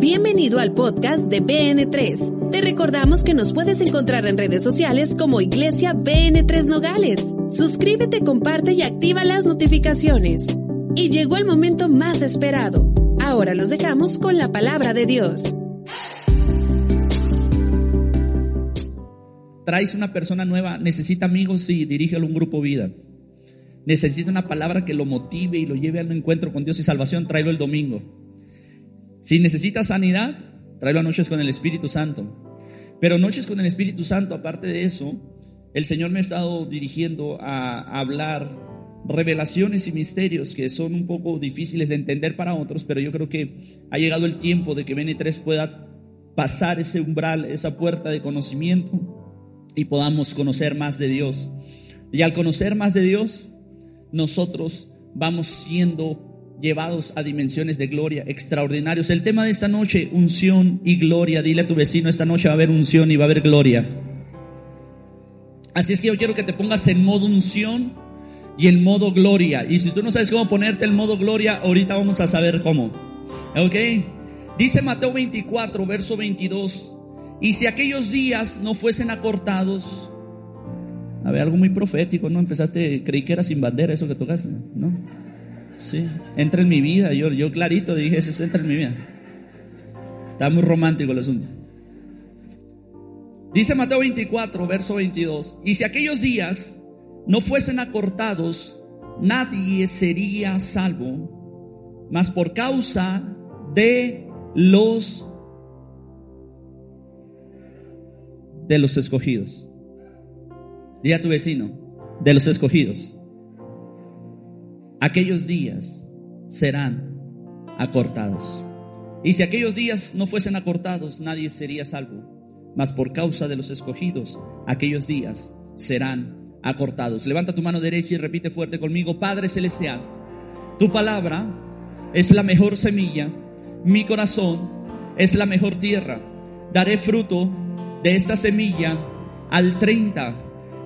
Bienvenido al podcast de BN3. Te recordamos que nos puedes encontrar en redes sociales como Iglesia BN3 Nogales. Suscríbete, comparte y activa las notificaciones. Y llegó el momento más esperado. Ahora los dejamos con la palabra de Dios. Traes una persona nueva, necesita amigos, sí, dirígelo a un grupo vida. Necesita una palabra que lo motive y lo lleve al encuentro con Dios y salvación, tráelo el domingo. Si necesitas sanidad, tráelo a noches con el Espíritu Santo. Pero noches con el Espíritu Santo, aparte de eso, el Señor me ha estado dirigiendo a hablar revelaciones y misterios que son un poco difíciles de entender para otros, pero yo creo que ha llegado el tiempo de que BN3 pueda pasar ese umbral, esa puerta de conocimiento y podamos conocer más de Dios. Y al conocer más de Dios, nosotros vamos siendo llevados a dimensiones de gloria extraordinarios. El tema de esta noche, unción y gloria. Dile a tu vecino, esta noche va a haber unción y va a haber gloria. Así es que yo quiero que te pongas en modo unción y en modo gloria. Y si tú no sabes cómo ponerte en modo gloria, ahorita vamos a saber cómo. ¿Ok? Dice Mateo 24, verso 22. Y si aquellos días no fuesen acortados, a ver, algo muy profético, ¿no? Empezaste, creí que era sin bandera eso que tocaste, ¿no? Sí, entra en mi vida. Yo, yo clarito dije, ese entra en mi vida. Está muy romántico el asunto. Dice Mateo 24, verso 22. Y si aquellos días no fuesen acortados, nadie sería salvo, mas por causa de los de los escogidos. Dile a tu vecino, de los escogidos aquellos días serán acortados. Y si aquellos días no fuesen acortados, nadie sería salvo. Mas por causa de los escogidos, aquellos días serán acortados. Levanta tu mano derecha y repite fuerte conmigo, Padre Celestial, tu palabra es la mejor semilla, mi corazón es la mejor tierra. Daré fruto de esta semilla al 30,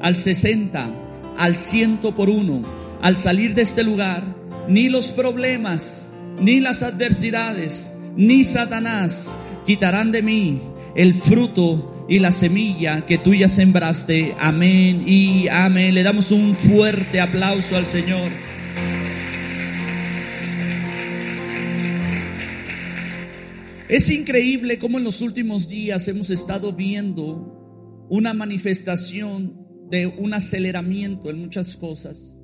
al 60, al ciento por uno al salir de este lugar, ni los problemas, ni las adversidades, ni Satanás quitarán de mí el fruto y la semilla que tú ya sembraste. Amén y amén. Le damos un fuerte aplauso al Señor. Es increíble cómo en los últimos días hemos estado viendo una manifestación de un aceleramiento en muchas cosas.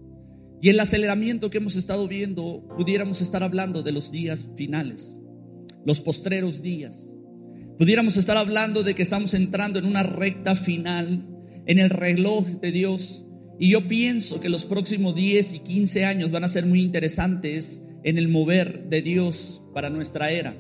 Y el aceleramiento que hemos estado viendo, pudiéramos estar hablando de los días finales, los postreros días. Pudiéramos estar hablando de que estamos entrando en una recta final en el reloj de Dios. Y yo pienso que los próximos 10 y 15 años van a ser muy interesantes en el mover de Dios para nuestra era.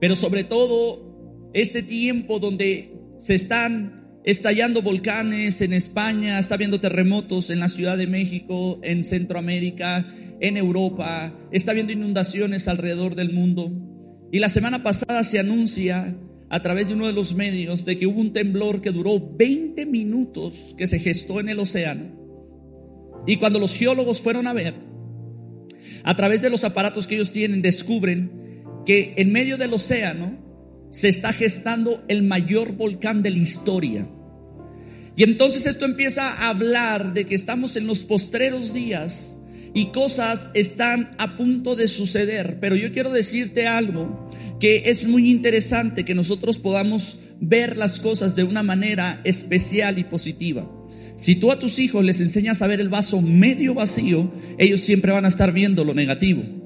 Pero sobre todo, este tiempo donde se están estallando volcanes en España, está habiendo terremotos en la Ciudad de México, en Centroamérica, en Europa, está habiendo inundaciones alrededor del mundo. Y la semana pasada se anuncia a través de uno de los medios de que hubo un temblor que duró 20 minutos que se gestó en el océano. Y cuando los geólogos fueron a ver, a través de los aparatos que ellos tienen, descubren que en medio del océano se está gestando el mayor volcán de la historia. Y entonces esto empieza a hablar de que estamos en los postreros días y cosas están a punto de suceder. Pero yo quiero decirte algo que es muy interesante que nosotros podamos ver las cosas de una manera especial y positiva. Si tú a tus hijos les enseñas a ver el vaso medio vacío, ellos siempre van a estar viendo lo negativo.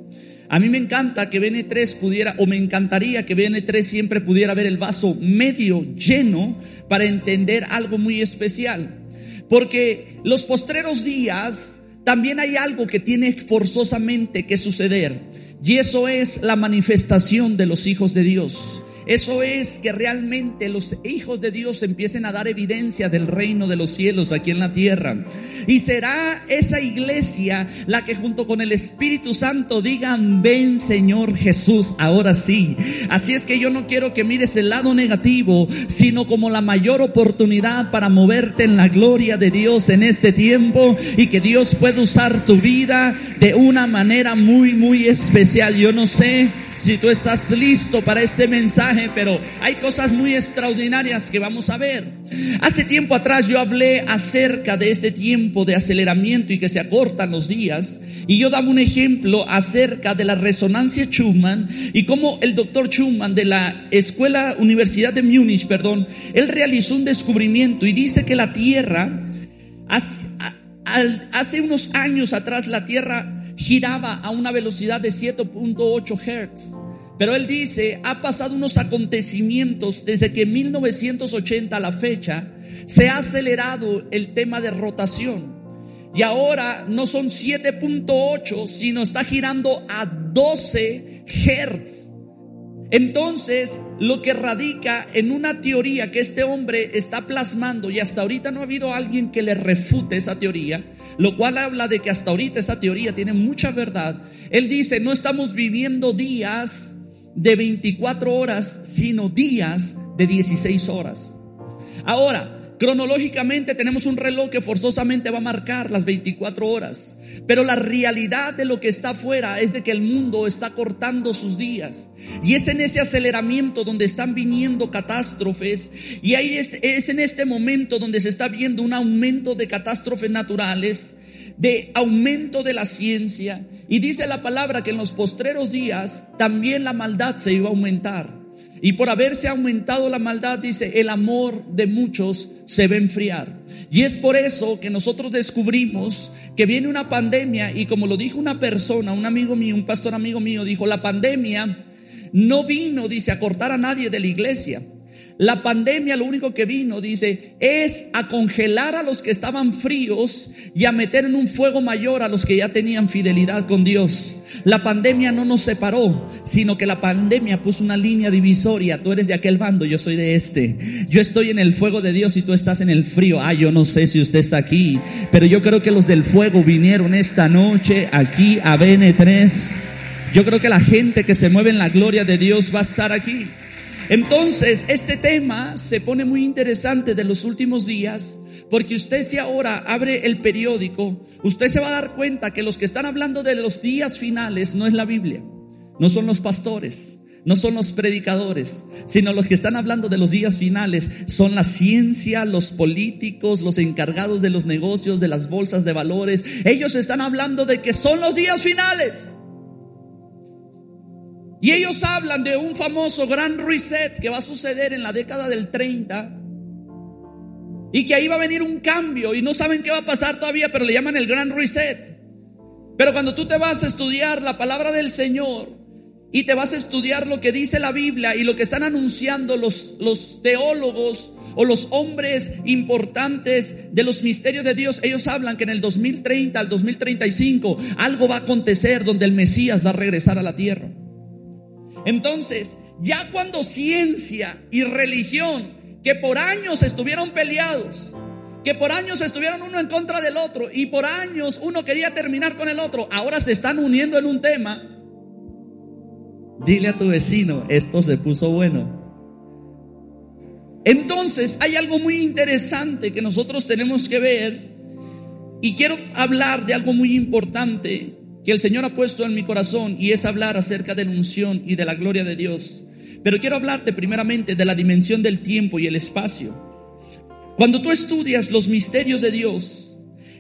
A mí me encanta que BN3 pudiera, o me encantaría que BN3 siempre pudiera ver el vaso medio lleno para entender algo muy especial. Porque los postreros días también hay algo que tiene forzosamente que suceder. Y eso es la manifestación de los hijos de Dios. Eso es que realmente los hijos de Dios empiecen a dar evidencia del reino de los cielos aquí en la tierra. Y será esa iglesia la que junto con el Espíritu Santo digan, ven Señor Jesús, ahora sí. Así es que yo no quiero que mires el lado negativo, sino como la mayor oportunidad para moverte en la gloria de Dios en este tiempo y que Dios pueda usar tu vida de una manera muy, muy especial. Yo no sé si tú estás listo para este mensaje, pero hay cosas muy extraordinarias que vamos a ver. Hace tiempo atrás yo hablé acerca de este tiempo de aceleramiento y que se acortan los días, y yo daba un ejemplo acerca de la resonancia Schumann y cómo el doctor Schumann de la Escuela Universidad de Múnich, perdón, él realizó un descubrimiento y dice que la Tierra, hace, hace unos años atrás la Tierra giraba a una velocidad de 7.8 Hertz. Pero él dice, ha pasado unos acontecimientos desde que 1980 a la fecha, se ha acelerado el tema de rotación. Y ahora no son 7.8, sino está girando a 12 Hertz. Entonces, lo que radica en una teoría que este hombre está plasmando, y hasta ahorita no ha habido alguien que le refute esa teoría, lo cual habla de que hasta ahorita esa teoría tiene mucha verdad. Él dice, no estamos viviendo días de 24 horas, sino días de 16 horas. Ahora, Cronológicamente tenemos un reloj que forzosamente va a marcar las 24 horas, pero la realidad de lo que está afuera es de que el mundo está cortando sus días y es en ese aceleramiento donde están viniendo catástrofes y ahí es, es en este momento donde se está viendo un aumento de catástrofes naturales de aumento de la ciencia y dice la palabra que en los postreros días también la maldad se iba a aumentar. Y por haberse aumentado la maldad, dice, el amor de muchos se va a enfriar. Y es por eso que nosotros descubrimos que viene una pandemia y como lo dijo una persona, un amigo mío, un pastor amigo mío, dijo, la pandemia no vino, dice, a cortar a nadie de la iglesia. La pandemia lo único que vino, dice, es a congelar a los que estaban fríos y a meter en un fuego mayor a los que ya tenían fidelidad con Dios. La pandemia no nos separó, sino que la pandemia puso una línea divisoria. Tú eres de aquel bando, yo soy de este. Yo estoy en el fuego de Dios y tú estás en el frío. Ah, yo no sé si usted está aquí, pero yo creo que los del fuego vinieron esta noche aquí a BN3. Yo creo que la gente que se mueve en la gloria de Dios va a estar aquí. Entonces, este tema se pone muy interesante de los últimos días, porque usted si ahora abre el periódico, usted se va a dar cuenta que los que están hablando de los días finales no es la Biblia, no son los pastores, no son los predicadores, sino los que están hablando de los días finales son la ciencia, los políticos, los encargados de los negocios, de las bolsas de valores. Ellos están hablando de que son los días finales. Y ellos hablan de un famoso gran reset que va a suceder en la década del 30 y que ahí va a venir un cambio y no saben qué va a pasar todavía, pero le llaman el gran reset. Pero cuando tú te vas a estudiar la palabra del Señor y te vas a estudiar lo que dice la Biblia y lo que están anunciando los, los teólogos o los hombres importantes de los misterios de Dios, ellos hablan que en el 2030 al 2035 algo va a acontecer donde el Mesías va a regresar a la tierra. Entonces, ya cuando ciencia y religión, que por años estuvieron peleados, que por años estuvieron uno en contra del otro y por años uno quería terminar con el otro, ahora se están uniendo en un tema. Dile a tu vecino, esto se puso bueno. Entonces hay algo muy interesante que nosotros tenemos que ver y quiero hablar de algo muy importante que el Señor ha puesto en mi corazón y es hablar acerca de la unción y de la gloria de Dios. Pero quiero hablarte primeramente de la dimensión del tiempo y el espacio. Cuando tú estudias los misterios de Dios,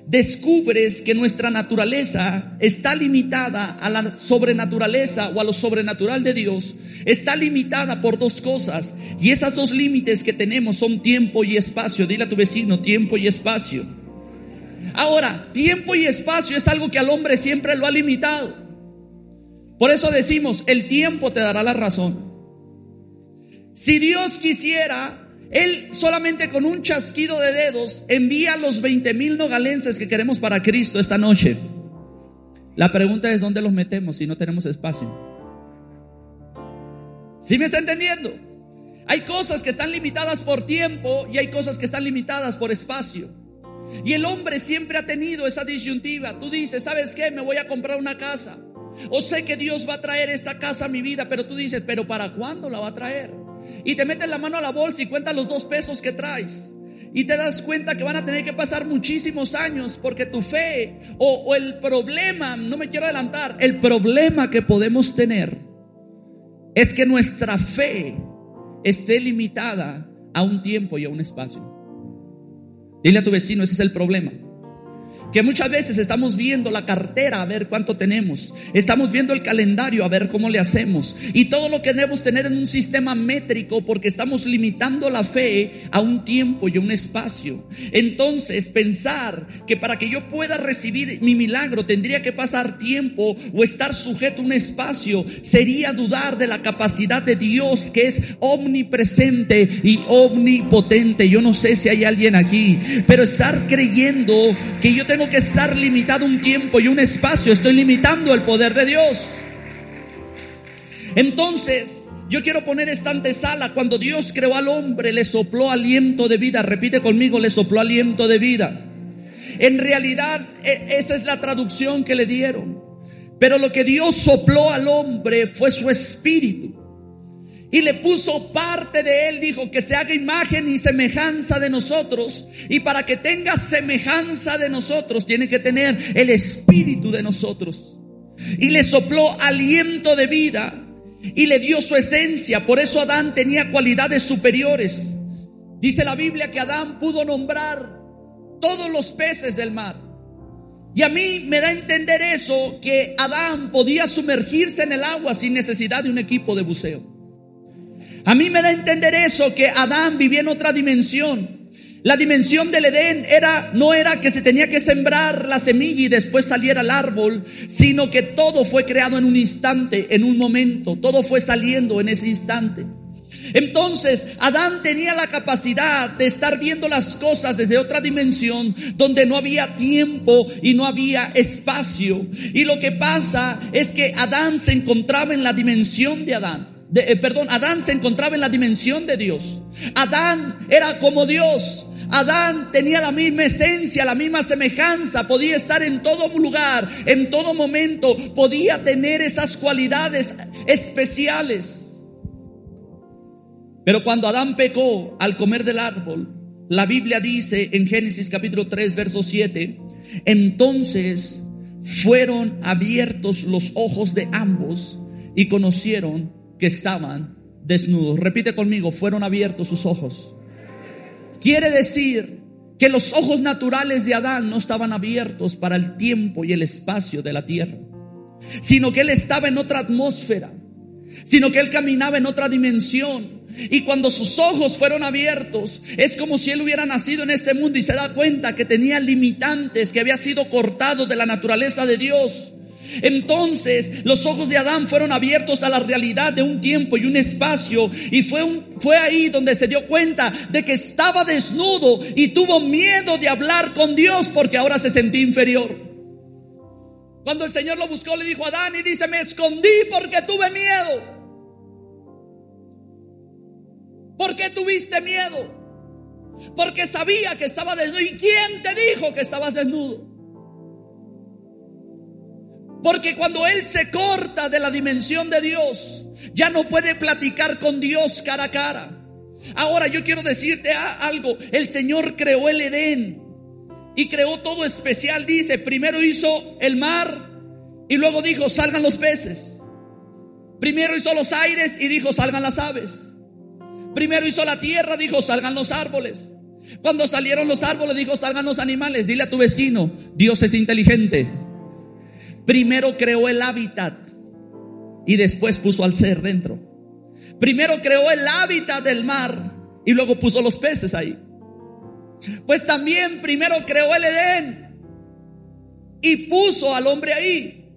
descubres que nuestra naturaleza está limitada a la sobrenaturaleza o a lo sobrenatural de Dios, está limitada por dos cosas. Y esas dos límites que tenemos son tiempo y espacio. Dile a tu vecino, tiempo y espacio. Ahora, tiempo y espacio es algo que al hombre siempre lo ha limitado. Por eso decimos, el tiempo te dará la razón. Si Dios quisiera, Él solamente con un chasquido de dedos envía los 20 mil nogalenses que queremos para Cristo esta noche. La pregunta es, ¿dónde los metemos si no tenemos espacio? ¿Sí me está entendiendo? Hay cosas que están limitadas por tiempo y hay cosas que están limitadas por espacio. Y el hombre siempre ha tenido esa disyuntiva. Tú dices, ¿sabes qué? Me voy a comprar una casa. O sé que Dios va a traer esta casa a mi vida, pero tú dices, ¿pero para cuándo la va a traer? Y te metes la mano a la bolsa y cuentas los dos pesos que traes. Y te das cuenta que van a tener que pasar muchísimos años porque tu fe o, o el problema, no me quiero adelantar, el problema que podemos tener es que nuestra fe esté limitada a un tiempo y a un espacio. Dile a tu vecino, ese es el problema. Que muchas veces estamos viendo la cartera a ver cuánto tenemos. Estamos viendo el calendario a ver cómo le hacemos. Y todo lo queremos tener en un sistema métrico porque estamos limitando la fe a un tiempo y un espacio. Entonces, pensar que para que yo pueda recibir mi milagro tendría que pasar tiempo o estar sujeto a un espacio sería dudar de la capacidad de Dios que es omnipresente y omnipotente. Yo no sé si hay alguien aquí, pero estar creyendo que yo tengo que estar limitado un tiempo y un espacio. Estoy limitando el poder de Dios. Entonces, yo quiero poner esta antesala. Cuando Dios creó al hombre, le sopló aliento de vida. Repite conmigo, le sopló aliento de vida. En realidad, e, esa es la traducción que le dieron. Pero lo que Dios sopló al hombre fue su espíritu y le puso parte de él, dijo que se haga imagen y semejanza de nosotros. Y para que tenga semejanza de nosotros, tiene que tener el espíritu de nosotros. Y le sopló aliento de vida y le dio su esencia. Por eso Adán tenía cualidades superiores. Dice la Biblia que Adán pudo nombrar todos los peces del mar. Y a mí me da a entender eso, que Adán podía sumergirse en el agua sin necesidad de un equipo de buceo. A mí me da a entender eso, que Adán vivía en otra dimensión. La dimensión del Edén era, no era que se tenía que sembrar la semilla y después saliera el árbol, sino que todo fue creado en un instante, en un momento, todo fue saliendo en ese instante. Entonces, Adán tenía la capacidad de estar viendo las cosas desde otra dimensión donde no había tiempo y no había espacio. Y lo que pasa es que Adán se encontraba en la dimensión de Adán. Eh, perdón, Adán se encontraba en la dimensión de Dios. Adán era como Dios. Adán tenía la misma esencia, la misma semejanza, podía estar en todo lugar, en todo momento, podía tener esas cualidades especiales. Pero cuando Adán pecó al comer del árbol, la Biblia dice en Génesis capítulo 3, verso 7, entonces fueron abiertos los ojos de ambos y conocieron que estaban desnudos. Repite conmigo, fueron abiertos sus ojos. Quiere decir que los ojos naturales de Adán no estaban abiertos para el tiempo y el espacio de la tierra, sino que él estaba en otra atmósfera, sino que él caminaba en otra dimensión. Y cuando sus ojos fueron abiertos, es como si él hubiera nacido en este mundo y se da cuenta que tenía limitantes, que había sido cortado de la naturaleza de Dios. Entonces los ojos de Adán fueron abiertos a la realidad de un tiempo y un espacio y fue, fue ahí donde se dio cuenta de que estaba desnudo y tuvo miedo de hablar con Dios porque ahora se sentía inferior. Cuando el Señor lo buscó le dijo a Adán y dice, me escondí porque tuve miedo. ¿Por qué tuviste miedo? Porque sabía que estaba desnudo. ¿Y quién te dijo que estabas desnudo? Porque cuando Él se corta de la dimensión de Dios, ya no puede platicar con Dios cara a cara. Ahora yo quiero decirte algo. El Señor creó el Edén y creó todo especial. Dice, primero hizo el mar y luego dijo, salgan los peces. Primero hizo los aires y dijo, salgan las aves. Primero hizo la tierra, dijo, salgan los árboles. Cuando salieron los árboles, dijo, salgan los animales. Dile a tu vecino, Dios es inteligente. Primero creó el hábitat y después puso al ser dentro. Primero creó el hábitat del mar y luego puso los peces ahí. Pues también primero creó el Edén y puso al hombre ahí.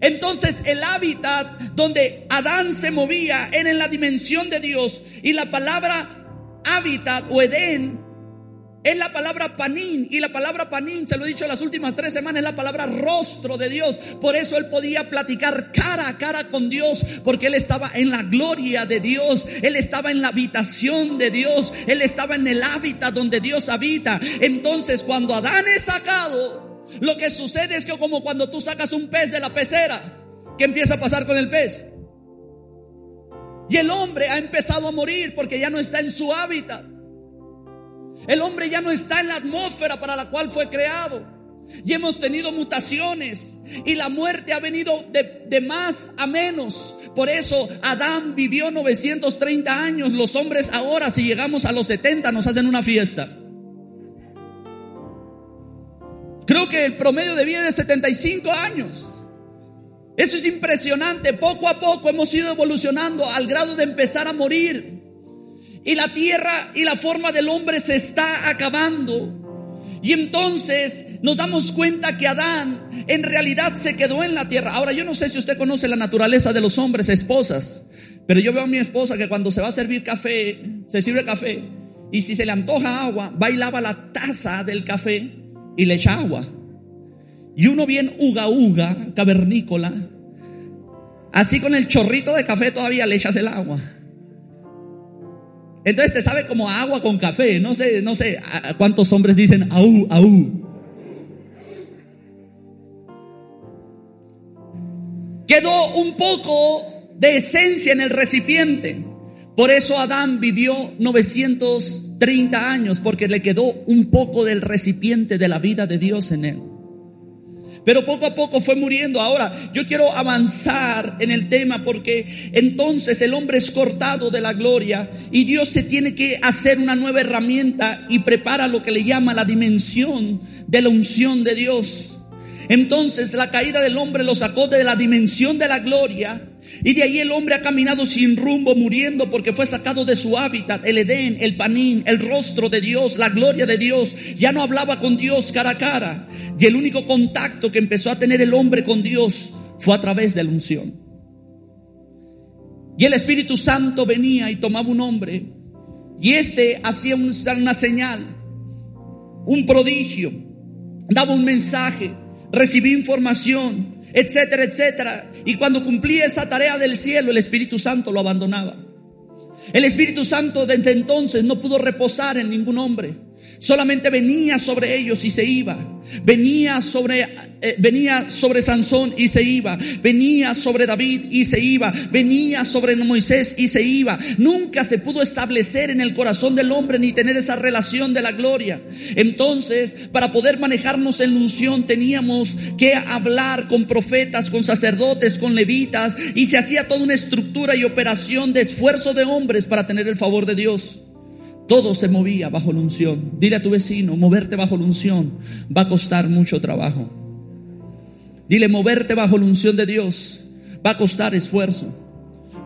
Entonces el hábitat donde Adán se movía era en la dimensión de Dios y la palabra hábitat o Edén Es la palabra panín y la palabra panín, se lo he dicho las últimas tres semanas, es la palabra rostro de Dios. Por eso él podía platicar cara a cara con Dios, porque él estaba en la gloria de Dios, él estaba en la habitación de Dios, él estaba en el hábitat donde Dios habita. Entonces cuando Adán es sacado, lo que sucede es que como cuando tú sacas un pez de la pecera, ¿qué empieza a pasar con el pez? Y el hombre ha empezado a morir porque ya no está en su hábitat. El hombre ya no está en la atmósfera para la cual fue creado. Y hemos tenido mutaciones y la muerte ha venido de, más a menos. Por eso Adán vivió 930 años. Los hombres ahora, si llegamos a los 70, nos hacen una fiesta. Creo que el promedio de vida es de 75 años. Eso es impresionante. Poco a poco hemos ido evolucionando al grado de empezar a morir. Y la tierra y la forma del hombre se está acabando. Y entonces nos damos cuenta que Adán en realidad se quedó en la tierra. Ahora yo no sé si usted conoce la naturaleza de los hombres, esposas, pero yo veo a mi esposa que cuando se va a servir café, se sirve café, y si se le antoja agua, lava la taza del café y le echa agua. Y uno bien uga uga, cavernícola, así con el chorrito de café todavía le echas el agua. Entonces te sabe como agua con café. No sé, no sé cuántos hombres dicen aú, aú. Quedó un poco de esencia en el recipiente. Por eso Adán vivió 930 años, porque le quedó un poco del recipiente de la vida de Dios en él. Pero poco a poco fue muriendo. Ahora, yo quiero avanzar en el tema porque entonces el hombre es cortado de la gloria y Dios se tiene que hacer una nueva herramienta y prepara lo que le llama la dimensión de la unción de Dios. Entonces la caída del hombre lo sacó de la dimensión de la gloria y de ahí el hombre ha caminado sin rumbo, muriendo porque fue sacado de su hábitat, el Edén, el Panín, el rostro de Dios, la gloria de Dios. Ya no hablaba con Dios cara a cara. Y el único contacto que empezó a tener el hombre con Dios fue a través de la unción. Y el Espíritu Santo venía y tomaba un hombre. Y este hacía una señal, un prodigio, daba un mensaje, recibía información etcétera, etcétera. Y cuando cumplía esa tarea del cielo, el Espíritu Santo lo abandonaba. El Espíritu Santo desde entonces no pudo reposar en ningún hombre. Solamente venía sobre ellos y se iba. Venía sobre, eh, venía sobre Sansón y se iba. Venía sobre David y se iba. Venía sobre Moisés y se iba. Nunca se pudo establecer en el corazón del hombre ni tener esa relación de la gloria. Entonces, para poder manejarnos en unción teníamos que hablar con profetas, con sacerdotes, con levitas y se hacía toda una estructura y operación de esfuerzo de hombres para tener el favor de Dios. Todo se movía bajo la unción. Dile a tu vecino, moverte bajo la unción va a costar mucho trabajo. Dile, moverte bajo la unción de Dios va a costar esfuerzo.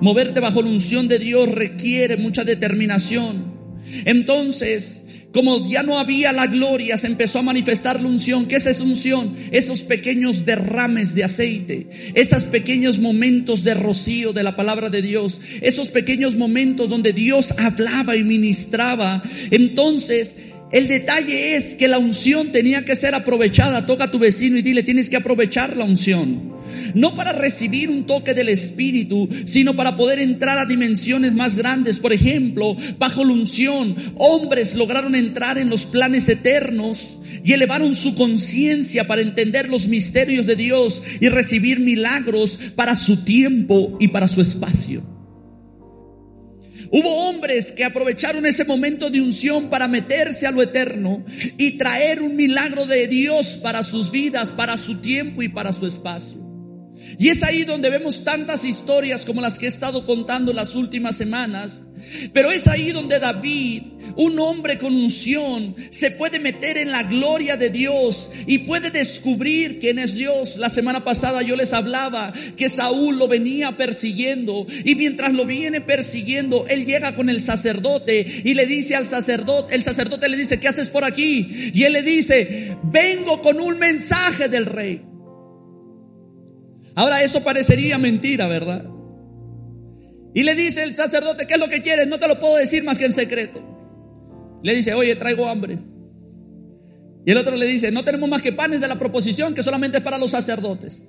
Moverte bajo la unción de Dios requiere mucha determinación. Entonces, como ya no había la gloria, se empezó a manifestar la unción. ¿Qué es esa unción? Esos pequeños derrames de aceite, esos pequeños momentos de rocío de la palabra de Dios, esos pequeños momentos donde Dios hablaba y ministraba. Entonces, el detalle es que la unción tenía que ser aprovechada. Toca a tu vecino y dile, tienes que aprovechar la unción. No para recibir un toque del Espíritu, sino para poder entrar a dimensiones más grandes. Por ejemplo, bajo la unción, hombres lograron entrar en los planes eternos y elevaron su conciencia para entender los misterios de Dios y recibir milagros para su tiempo y para su espacio. Hubo hombres que aprovecharon ese momento de unción para meterse a lo eterno y traer un milagro de Dios para sus vidas, para su tiempo y para su espacio. Y es ahí donde vemos tantas historias como las que he estado contando las últimas semanas. Pero es ahí donde David, un hombre con unción, se puede meter en la gloria de Dios y puede descubrir quién es Dios. La semana pasada yo les hablaba que Saúl lo venía persiguiendo y mientras lo viene persiguiendo, él llega con el sacerdote y le dice al sacerdote, el sacerdote le dice, ¿qué haces por aquí? Y él le dice, vengo con un mensaje del rey. Ahora eso parecería mentira, ¿verdad? Y le dice el sacerdote, ¿qué es lo que quieres? No te lo puedo decir más que en secreto. Le dice, oye, traigo hambre. Y el otro le dice, no tenemos más que panes de la proposición que solamente es para los sacerdotes.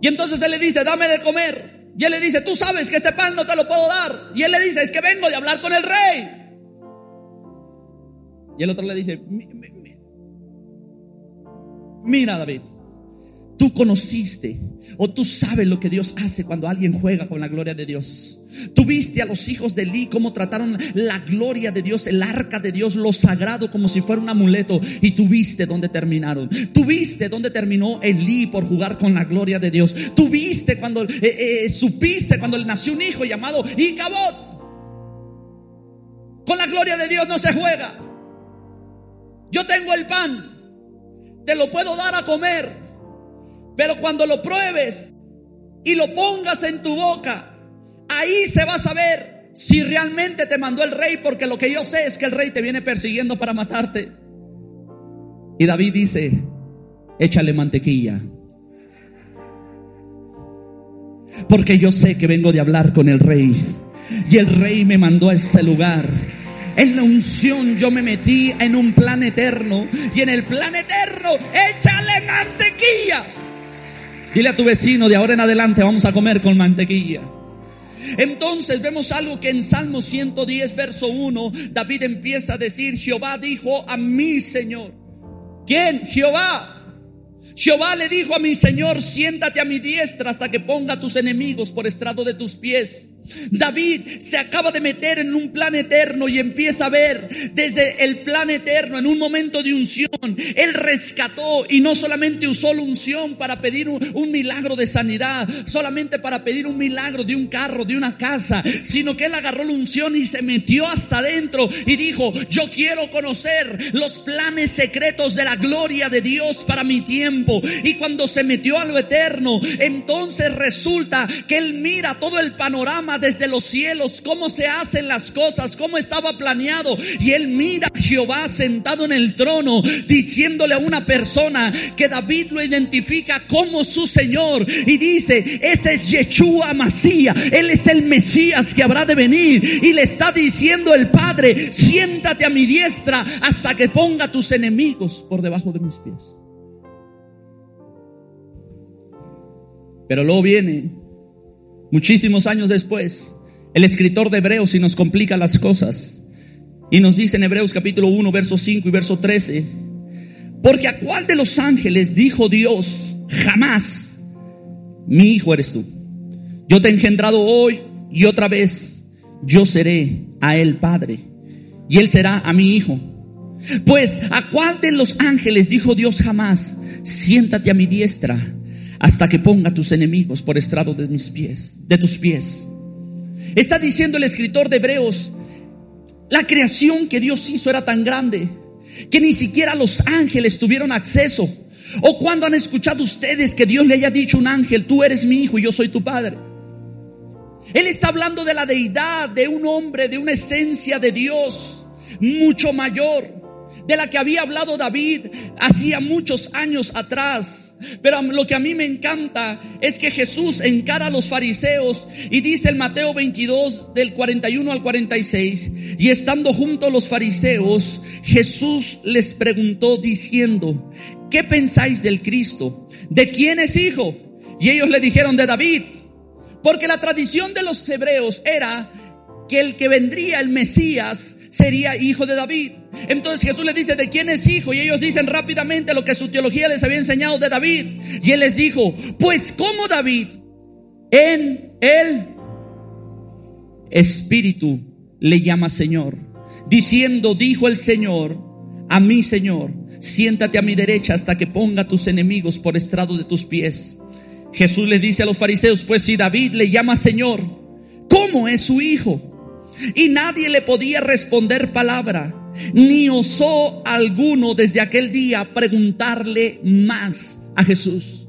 Y entonces él le dice, dame de comer. Y él le dice, tú sabes que este pan no te lo puedo dar. Y él le dice, es que vengo de hablar con el rey. Y el otro le dice, mira David, Tú conociste o tú sabes lo que Dios hace cuando alguien juega con la gloria de Dios. Tú viste a los hijos de Eli cómo trataron la gloria de Dios, el arca de Dios, lo sagrado como si fuera un amuleto. Y tú viste dónde terminaron. Tú viste dónde terminó Elí por jugar con la gloria de Dios. Tú viste cuando, eh, eh, supiste cuando le nació un hijo llamado Icabod. Con la gloria de Dios no se juega. Yo tengo el pan. Te lo puedo dar a comer. Pero cuando lo pruebes y lo pongas en tu boca, ahí se va a saber si realmente te mandó el rey, porque lo que yo sé es que el rey te viene persiguiendo para matarte. Y David dice, échale mantequilla. Porque yo sé que vengo de hablar con el rey. Y el rey me mandó a este lugar. En la unción yo me metí en un plan eterno. Y en el plan eterno, échale mantequilla. Dile a tu vecino, de ahora en adelante vamos a comer con mantequilla. Entonces vemos algo que en Salmo 110, verso 1, David empieza a decir, Jehová dijo a mi Señor. ¿Quién? Jehová. Jehová le dijo a mi Señor, siéntate a mi diestra hasta que ponga tus enemigos por estrado de tus pies. David se acaba de meter en un plan eterno y empieza a ver desde el plan eterno en un momento de unción. Él rescató y no solamente usó la unción para pedir un, milagro de sanidad, solamente para pedir un milagro de un carro, de una casa, sino que él agarró la unción y se metió hasta adentro y dijo, yo quiero conocer los planes secretos de la gloria de Dios para mi tiempo. Y cuando se metió a lo eterno, entonces resulta que él mira todo el panorama desde los cielos cómo se hacen las cosas, cómo estaba planeado. Y él mira a Jehová sentado en el trono, diciéndole a una persona que David lo identifica como su Señor. Y dice, ese es Yeshua Masía, él es el Mesías que habrá de venir. Y le está diciendo el Padre, siéntate a mi diestra hasta que ponga tus enemigos por debajo de mis pies. Pero luego viene Muchísimos años después, el escritor de Hebreos y nos complica las cosas. Y nos dice en Hebreos capítulo 1, verso 5 y verso 13, porque a cuál de los ángeles dijo Dios jamás, mi hijo eres tú. Yo te he engendrado hoy y otra vez yo seré a él padre y él será a mi hijo. Pues a cuál de los ángeles dijo Dios jamás, siéntate a mi diestra hasta que ponga tus enemigos por estrado de mis pies, de tus pies. Está diciendo el escritor de Hebreos, la creación que Dios hizo era tan grande que ni siquiera los ángeles tuvieron acceso. O cuando han escuchado ustedes que Dios le haya dicho a un ángel, tú eres mi hijo y yo soy tu padre. Él está hablando de la deidad, de un hombre, de una esencia de Dios mucho mayor de la que había hablado David hacía muchos años atrás. Pero lo que a mí me encanta es que Jesús encara a los fariseos y dice el Mateo 22 del 41 al 46, y estando junto a los fariseos, Jesús les preguntó diciendo, ¿qué pensáis del Cristo? ¿De quién es hijo? Y ellos le dijeron de David, porque la tradición de los hebreos era que el que vendría, el Mesías, sería hijo de David. Entonces Jesús les dice, ¿de quién es hijo? Y ellos dicen rápidamente lo que su teología les había enseñado de David. Y él les dijo, pues como David, en el Espíritu le llama Señor, diciendo, dijo el Señor, a mi Señor, siéntate a mi derecha hasta que ponga tus enemigos por estrado de tus pies. Jesús le dice a los fariseos, pues si David le llama Señor, ¿cómo es su hijo? Y nadie le podía responder palabra, ni osó alguno desde aquel día preguntarle más a Jesús.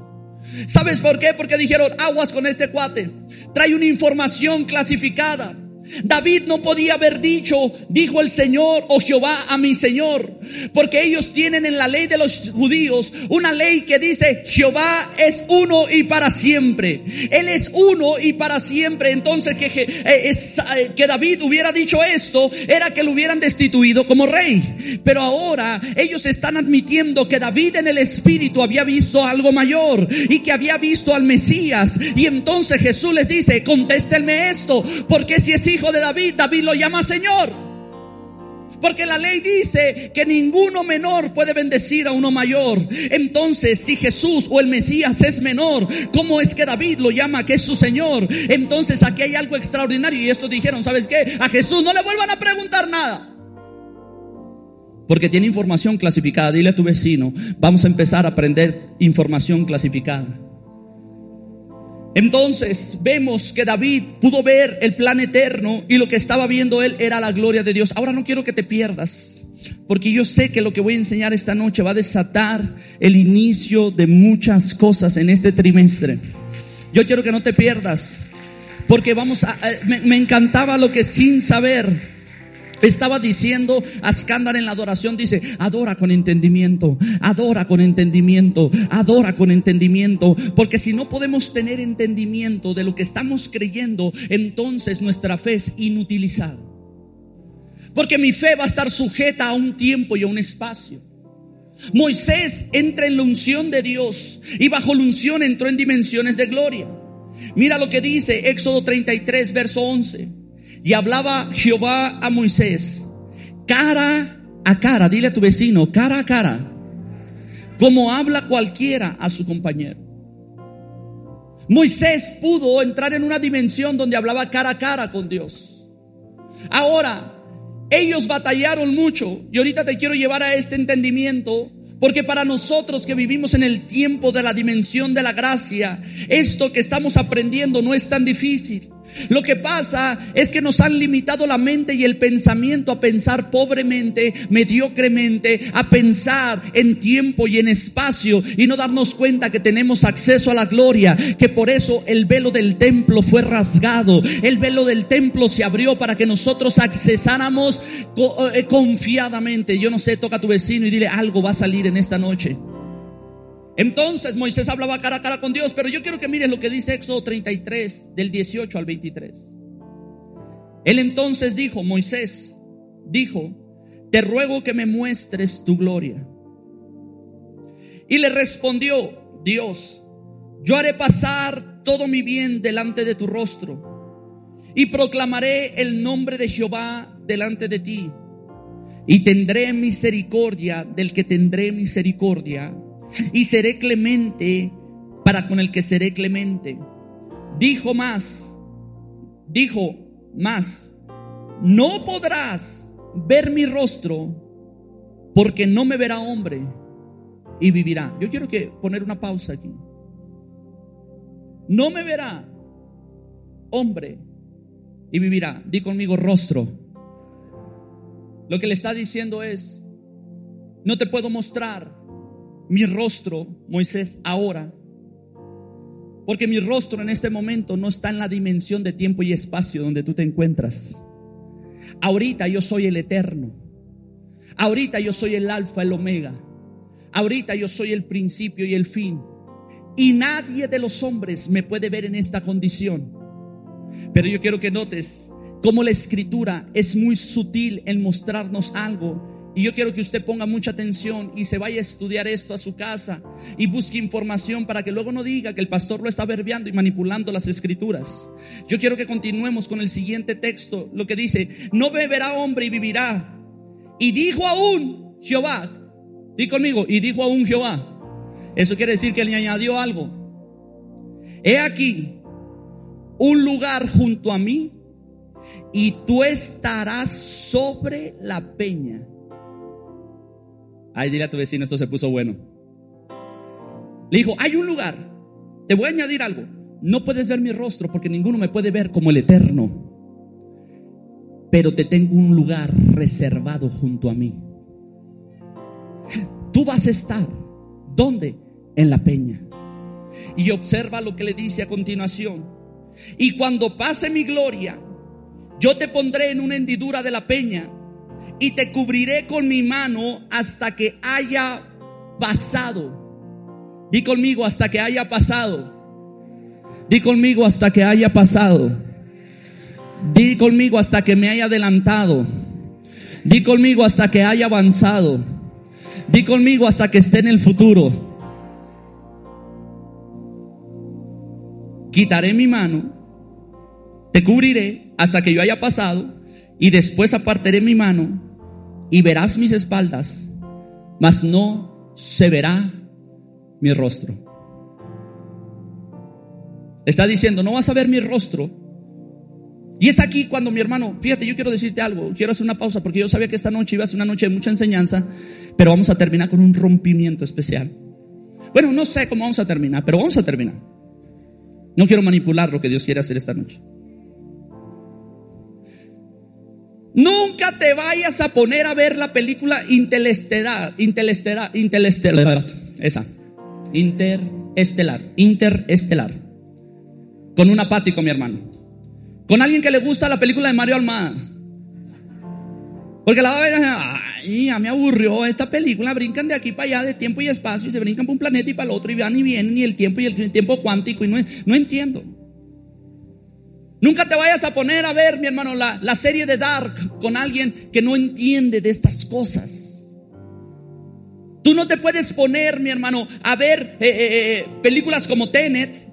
¿Sabes por qué? Porque dijeron, aguas con este cuate, trae una información clasificada. David no podía haber dicho, dijo el Señor o Jehová a mi Señor, Porque ellos tienen en la ley de los judíos una ley que dice Jehová es uno y para siempre. Él es uno y para siempre. Entonces que, que, eh, eh, que David hubiera dicho esto era que lo hubieran destituido como rey. Pero ahora ellos están admitiendo que David en el espíritu había visto algo mayor y que había visto al Mesías. Y entonces Jesús les dice, contéstenme esto, porque si es hijo de David, David lo llama Señor. Porque la ley dice que ninguno menor puede bendecir a uno mayor. Entonces, si Jesús o el Mesías es menor, ¿cómo es que David lo llama que es su Señor? Entonces aquí hay algo extraordinario. Y esto dijeron, ¿sabes qué? A Jesús no le vuelvan a preguntar nada. Porque tiene información clasificada. Dile a tu vecino, vamos a empezar a aprender información clasificada. Entonces vemos que David pudo ver el plan eterno y lo que estaba viendo él era la gloria de Dios. Ahora no quiero que te pierdas, porque yo sé que lo que voy a enseñar esta noche va a desatar el inicio de muchas cosas en este trimestre. Yo quiero que no te pierdas, porque vamos a, me, me encantaba lo que sin saber estaba diciendo a Escándar en la adoración, dice, adora con entendimiento, adora con entendimiento, adora con entendimiento, porque si no podemos tener entendimiento de lo que estamos creyendo, entonces nuestra fe es inutilizada. Porque mi fe va a estar sujeta a un tiempo y a un espacio. Moisés entra en la unción de Dios y bajo la unción entró en dimensiones de gloria. Mira lo que dice Éxodo 33, verso 11. Y hablaba Jehová a Moisés, cara a cara, dile a tu vecino, cara a cara, como habla cualquiera a su compañero. Moisés pudo entrar en una dimensión donde hablaba cara a cara con Dios. Ahora, ellos batallaron mucho y ahorita te quiero llevar a este entendimiento porque para nosotros que vivimos en el tiempo de la dimensión de la gracia, esto que estamos aprendiendo no es tan difícil. Lo que pasa es que nos han limitado la mente y el pensamiento a pensar pobremente, mediocremente, a pensar en tiempo y en espacio y no darnos cuenta que tenemos acceso a la gloria, que por eso el velo del templo fue rasgado, el velo del templo se abrió para que nosotros accesáramos eh, confiadamente. Yo no sé, toca a tu vecino y dile algo va a salir en esta noche. Entonces Moisés hablaba cara a cara con Dios, pero yo quiero que miren lo que dice Éxodo 33, del 18 al 23. Él entonces dijo, Moisés dijo, te ruego que me muestres tu gloria. Y le respondió Dios, yo haré pasar todo mi bien delante de tu rostro y proclamaré el nombre de Jehová delante de ti. Y tendré misericordia del que tendré misericordia y seré clemente para con el que seré clemente. Dijo más, dijo más, no podrás ver mi rostro porque no me verá hombre y vivirá. Yo quiero que poner una pausa aquí. No me verá hombre y vivirá. Di conmigo rostro. Lo que le está diciendo es, no te puedo mostrar mi rostro, Moisés, ahora. Porque mi rostro en este momento no está en la dimensión de tiempo y espacio donde tú te encuentras. Ahorita yo soy el eterno. Ahorita yo soy el alfa, el omega. Ahorita yo soy el principio y el fin. Y nadie de los hombres me puede ver en esta condición. Pero yo quiero que notes cómo la escritura es muy sutil en mostrarnos algo y yo quiero que usted ponga mucha atención y se vaya a estudiar esto a su casa y busque información para que luego no diga que el pastor lo está verbeando y manipulando las escrituras. Yo quiero que continuemos con el siguiente texto, lo que dice, no beberá hombre y vivirá. Y dijo aún Jehová, di conmigo, y dijo aún Jehová. Eso quiere decir que le añadió algo. He aquí un lugar junto a mí y tú estarás sobre la peña Ay, dile a tu vecino, esto se puso bueno. Le dijo, hay un lugar, te voy a añadir algo. No puedes ver mi rostro porque ninguno me puede ver como el eterno. Pero te tengo un lugar reservado junto a mí. Tú vas a estar. ¿Dónde? En la peña. Y observa lo que le dice a continuación. Y cuando pase mi gloria, yo te pondré en una hendidura de la peña y te cubriré con mi mano hasta que haya pasado. Di conmigo hasta que haya pasado. Di conmigo hasta que haya pasado. Di conmigo hasta que me haya adelantado. Di conmigo hasta que haya avanzado. Di conmigo hasta que esté en el futuro. Quitaré mi mano, te cubriré hasta que yo haya pasado y después apartaré mi mano y verás mis espaldas, mas no se verá mi rostro. Está diciendo, no vas a ver mi rostro, y es aquí cuando mi hermano, fíjate, yo quiero decirte algo, quiero hacer una pausa porque yo sabía que esta noche iba a ser una noche de mucha enseñanza, pero vamos a terminar con un rompimiento especial. Bueno, no sé cómo vamos a terminar, pero vamos a terminar. No quiero manipular lo que Dios quiere hacer esta noche. Nunca te vayas a poner a ver la película Interestelar, Interestelar, Interestelar, esa, Interestelar, Interestelar, con un apático, mi hermano. Con alguien que le gusta la película de Mario Almada. Porque la va a ver, ay, ya me aburrió esta película, brincan de aquí para allá de tiempo y espacio y se brincan para un planeta y para el otro y van y vienen y el tiempo y el tiempo cuántico y no, no entiendo. Nunca te vayas a poner a ver, mi hermano, la, la serie de Dark con alguien que no entiende de estas cosas. Tú no te puedes poner, mi hermano, a ver eh, eh, eh, películas como Tenet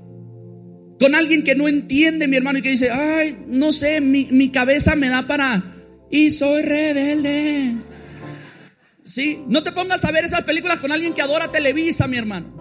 con alguien que no entiende, mi hermano, y que dice, ay, no sé, mi, cabeza me da para... Y soy rebelde. Sí, no te pongas a ver esas películas con alguien que adora Televisa, mi hermano.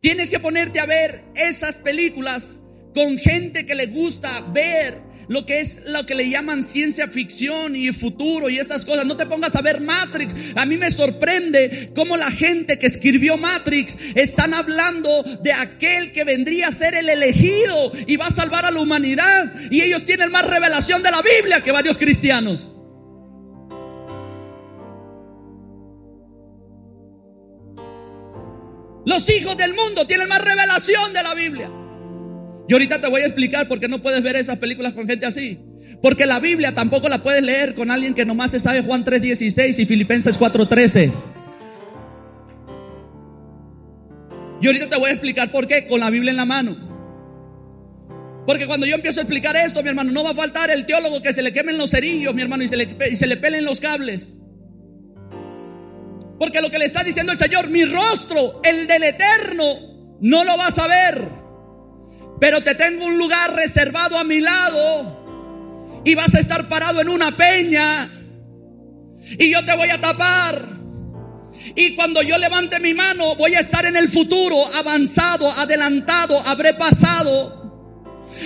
Tienes que ponerte a ver esas películas con gente que le gusta ver lo que es lo que le llaman ciencia ficción y futuro y estas cosas. No te pongas a ver Matrix. A mí me sorprende cómo la gente que escribió Matrix están hablando de aquel que vendría a ser el elegido y va a salvar a la humanidad. Y ellos tienen más revelación de la Biblia que varios cristianos. Los hijos del mundo tienen más revelación de la Biblia. Y ahorita te voy a explicar por qué no puedes ver esas películas con gente así. Porque la Biblia tampoco la puedes leer con alguien que nomás se sabe Juan 3.16 y Filipenses 4.13. Y ahorita te voy a explicar por qué con la Biblia en la mano. Porque cuando yo empiezo a explicar esto, mi hermano, no va a faltar el teólogo que se le quemen los cerillos, mi hermano, y se le, y se le pelen los cables. Porque lo que le está diciendo el Señor, mi rostro, el del eterno, no lo vas a ver. Pero te tengo un lugar reservado a mi lado y vas a estar parado en una peña y yo te voy a tapar. Y cuando yo levante mi mano voy a estar en el futuro, avanzado, adelantado, habré pasado.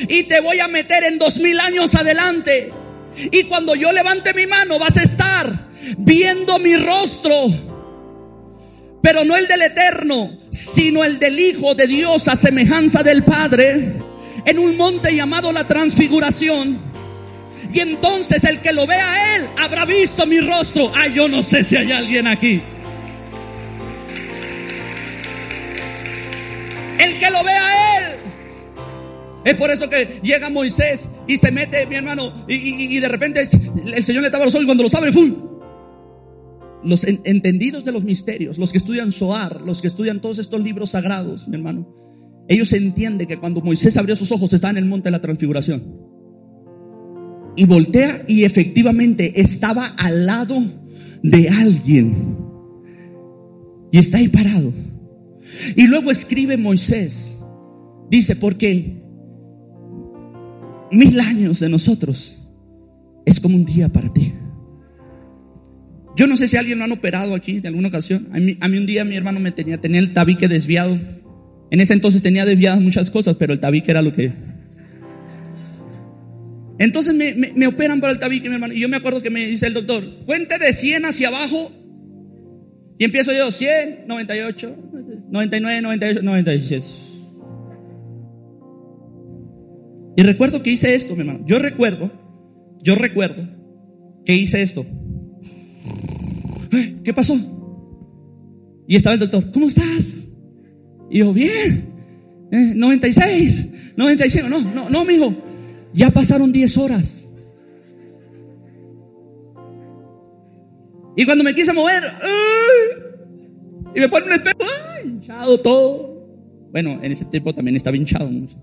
Y te voy a meter en dos mil años adelante. Y cuando yo levante mi mano vas a estar viendo mi rostro pero no el del eterno, sino el del Hijo de Dios a semejanza del Padre, en un monte llamado la transfiguración. Y entonces el que lo vea a Él habrá visto mi rostro. Ay, yo no sé si hay alguien aquí. El que lo vea a Él. Es por eso que llega Moisés y se mete, mi hermano, y, de repente el Señor le tapa los ojos y cuando los abre, ¡fum! Los entendidos de los misterios, los que estudian Soar, los que estudian todos estos libros sagrados, mi hermano, ellos entienden que cuando Moisés abrió sus ojos estaba en el monte de la transfiguración. Y voltea y efectivamente estaba al lado de alguien. Y está ahí parado. Y luego escribe Moisés. Dice, porque mil años de nosotros es como un día para ti. Yo no sé si alguien lo han operado aquí de alguna ocasión. A mí, un día mi hermano me tenía, tenía el tabique desviado. En ese entonces tenía desviadas muchas cosas, pero el tabique era lo que... Entonces me, operan para el tabique, mi hermano. Y yo me acuerdo que me dice el doctor, cuente de 100 hacia abajo. Y empiezo yo, 100, 98, 99, 98, 96. Y recuerdo que hice esto, mi hermano. Yo recuerdo, yo recuerdo que hice esto. ¿Qué pasó? Y estaba el doctor, ¿cómo estás? Y yo, bien, 96, 96, no, no, no, mijo, ya pasaron 10 horas. Y cuando me quise mover, y me pone un espejo, hinchado todo. Bueno, en ese tiempo también estaba hinchado mucho.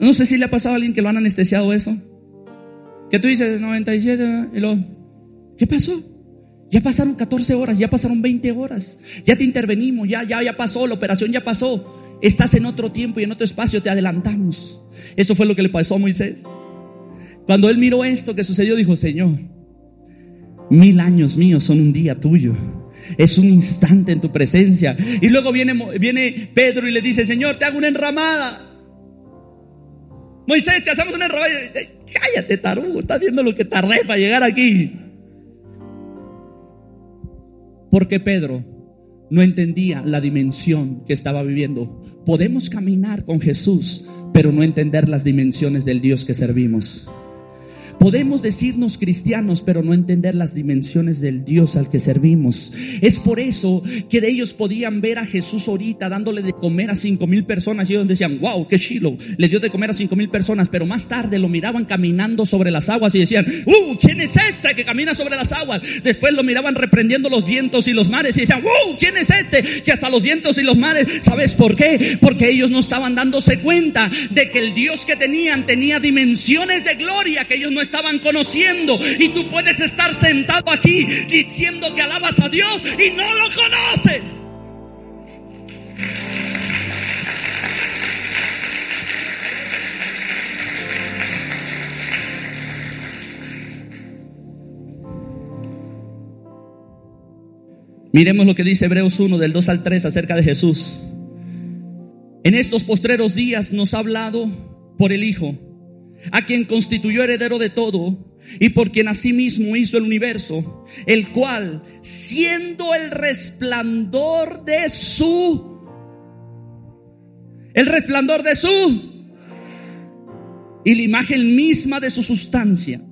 No sé si le ha pasado a alguien que lo han anestesiado eso. Que tú dices 97 y lo, ¿qué pasó? Ya pasaron 14 horas, ya pasaron 20 horas, ya te intervenimos, ya, ya, ya pasó, la operación ya pasó. Estás en otro tiempo y en otro espacio, te adelantamos. Eso fue lo que le pasó a Moisés. Cuando él miró esto que sucedió, dijo, Señor, mil años míos son un día tuyo. Es un instante en tu presencia. Y luego viene, viene Pedro y le dice, Señor, te hago una enramada. Moisés, te hacemos una enramada. Cállate, tarugo, estás viendo lo que tardé para llegar aquí. Porque Pedro no entendía la dimensión que estaba viviendo. Podemos caminar con Jesús, pero no entender las dimensiones del Dios que servimos. Podemos decirnos cristianos, pero no entender las dimensiones del Dios al que servimos. Es por eso que de ellos podían ver a Jesús ahorita dándole de comer a cinco mil personas y ellos decían, wow, qué chilo, le dio de comer a cinco mil personas, pero más tarde lo miraban caminando sobre las aguas y decían, uh, ¿quién es este que camina sobre las aguas? Después lo miraban reprendiendo los vientos y los mares y decían, uh, ¿quién es este que hasta los vientos y los mares? ¿Sabes por qué? Porque ellos no estaban dándose cuenta de que el Dios que tenían tenía dimensiones de gloria que ellos no estaban conociendo. Y tú puedes estar sentado aquí diciendo que alabas a Dios y no lo conoces. Miremos lo que dice Hebreos 1 del 2 al 3 acerca de Jesús. En estos postreros días nos ha hablado por el Hijo a quien constituyó heredero de todo y por quien asimismo hizo el universo, el cual, siendo el resplandor de su, el resplandor de su, y la imagen misma de su sustancia,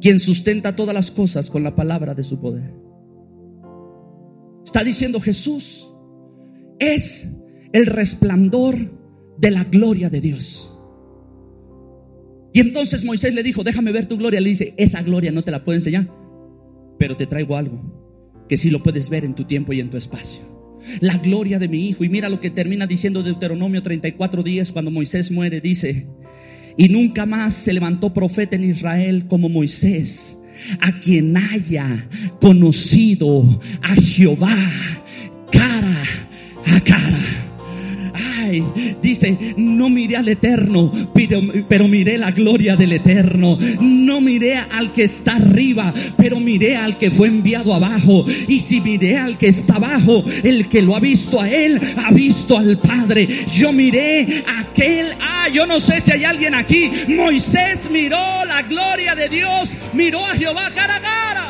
quien sustenta todas las cosas con la palabra de su poder. Está diciendo Jesús, es el resplandor de la gloria de Dios. Y entonces Moisés le dijo, déjame ver tu gloria. Le dice, esa gloria no te la puedo enseñar, pero te traigo algo que sí lo puedes ver en tu tiempo y en tu espacio. La gloria de mi hijo. Y mira lo que termina diciendo Deuteronomio 34 días cuando Moisés muere. Dice, y nunca más se levantó profeta en Israel como Moisés, a quien haya conocido a Jehová cara a cara dice, no miré al eterno, pero, miré la gloria del eterno. No miré al que está arriba, pero miré al que fue enviado abajo. Y si miré al que está abajo, el que lo ha visto a él, ha visto al Padre. Yo miré aquel, ah, yo no sé si hay alguien aquí. Moisés miró la gloria de Dios, miró a Jehová cara a cara.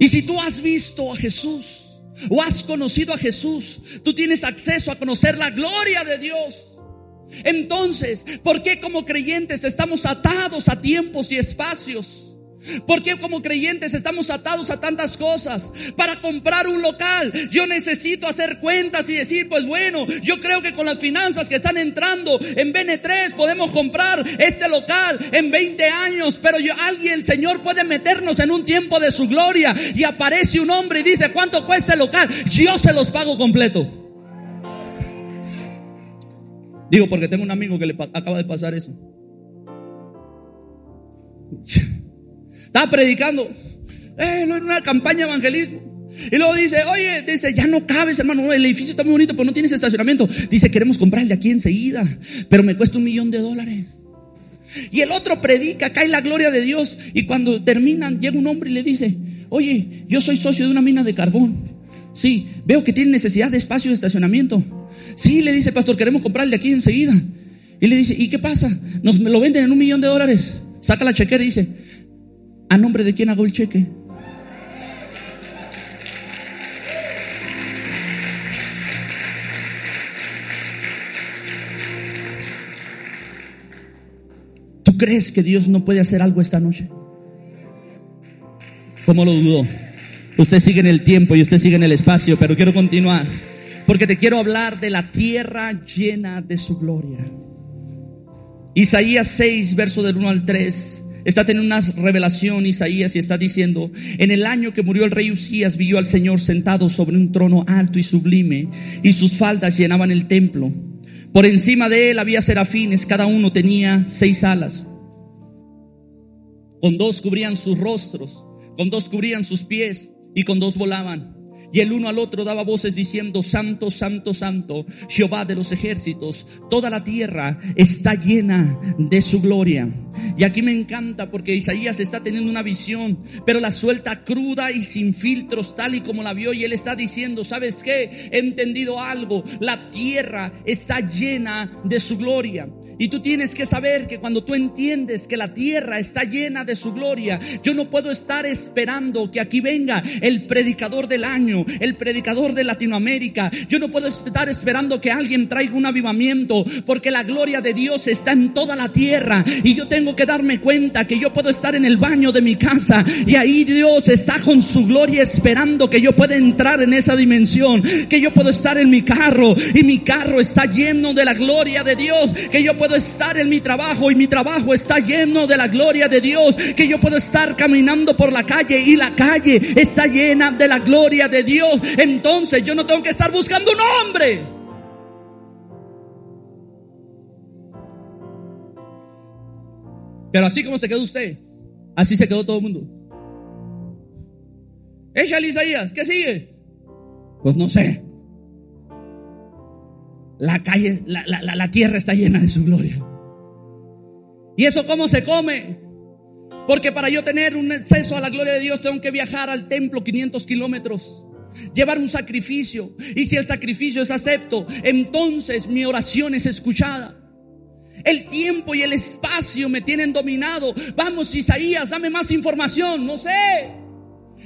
Y si tú has visto a Jesús o has conocido a Jesús, tú tienes acceso a conocer la gloria de Dios. Entonces, ¿por qué como creyentes estamos atados a tiempos y espacios? Porque como creyentes estamos atados a tantas cosas. Para comprar un local, yo necesito hacer cuentas y decir, pues bueno, yo creo que con las finanzas que están entrando en BN3 podemos comprar este local en 20 años. Pero yo, alguien, el Señor puede meternos en un tiempo de su gloria y aparece un hombre y dice, ¿cuánto cuesta el local? Yo se los pago completo. Digo, porque tengo un amigo que le acaba de pasar eso. Estaba predicando eh, en una campaña de evangelismo. Y luego dice, oye, dice, ya no cabes, hermano, el edificio está muy bonito, pero no tienes estacionamiento. Dice, queremos comprar el de aquí enseguida, pero me cuesta un millón de dólares. Y el otro predica, cae la gloria de Dios. Y cuando terminan, llega un hombre y le dice, oye, yo soy socio de una mina de carbón. Sí, veo que tiene necesidad de espacio de estacionamiento. Sí, le dice, pastor, queremos comprar el de aquí enseguida. Y le dice, ¿y qué pasa? Nos lo venden en un millón de dólares. Saca la chequera y dice, ¿A nombre de quién hago el cheque? ¿Tú crees que Dios no puede hacer algo esta noche? ¿Cómo lo dudó? Usted sigue en el tiempo y usted sigue en el espacio, pero quiero continuar. porque te quiero hablar de la tierra llena de su gloria. Isaías 6, verso del 1 al 3. Está teniendo una revelación Isaías y está diciendo, en el año que murió el rey Usías, vio al Señor sentado sobre un trono alto y sublime, y sus faldas llenaban el templo. Por encima de él había serafines, cada uno tenía seis alas. Con dos cubrían sus rostros, con dos cubrían sus pies, y con dos volaban. Y el uno al otro daba voces diciendo, Santo, Santo, Santo, Jehová de los ejércitos, toda la tierra está llena de su gloria. Y aquí me encanta porque Isaías está teniendo una visión, pero la suelta cruda y sin filtros, tal y como la vio, y él está diciendo, ¿sabes qué? He entendido algo, la tierra está llena de su gloria. Y tú tienes que saber que cuando tú entiendes que la tierra está llena de su gloria, yo no puedo estar esperando que aquí venga el predicador del año, el predicador de Latinoamérica. Yo no puedo estar esperando que alguien traiga un avivamiento, porque la gloria de Dios está en toda la tierra. Y yo tengo que darme cuenta que yo puedo estar en el baño de mi casa y ahí Dios está con su gloria esperando que yo pueda entrar en esa dimensión, que yo puedo estar en mi carro y mi carro está lleno de la gloria de Dios, que yo puedo estar en mi trabajo y mi trabajo está lleno de la gloria de Dios, que yo puedo estar caminando por la calle y la calle está llena de la gloria de Dios. Entonces yo no tengo que estar buscando un hombre. Pero así como se quedó usted, así se quedó todo el mundo. Échale Isaías, ¿qué sigue? Pues no sé la calle, la, la, tierra está llena de su gloria. ¿Y eso cómo se come? Porque para yo tener un acceso a la gloria de Dios tengo que viajar al templo 500 kilómetros. Llevar un sacrificio. Y si el sacrificio es acepto, entonces mi oración es escuchada. El tiempo y el espacio me tienen dominado. Vamos, Isaías, dame más información. No sé.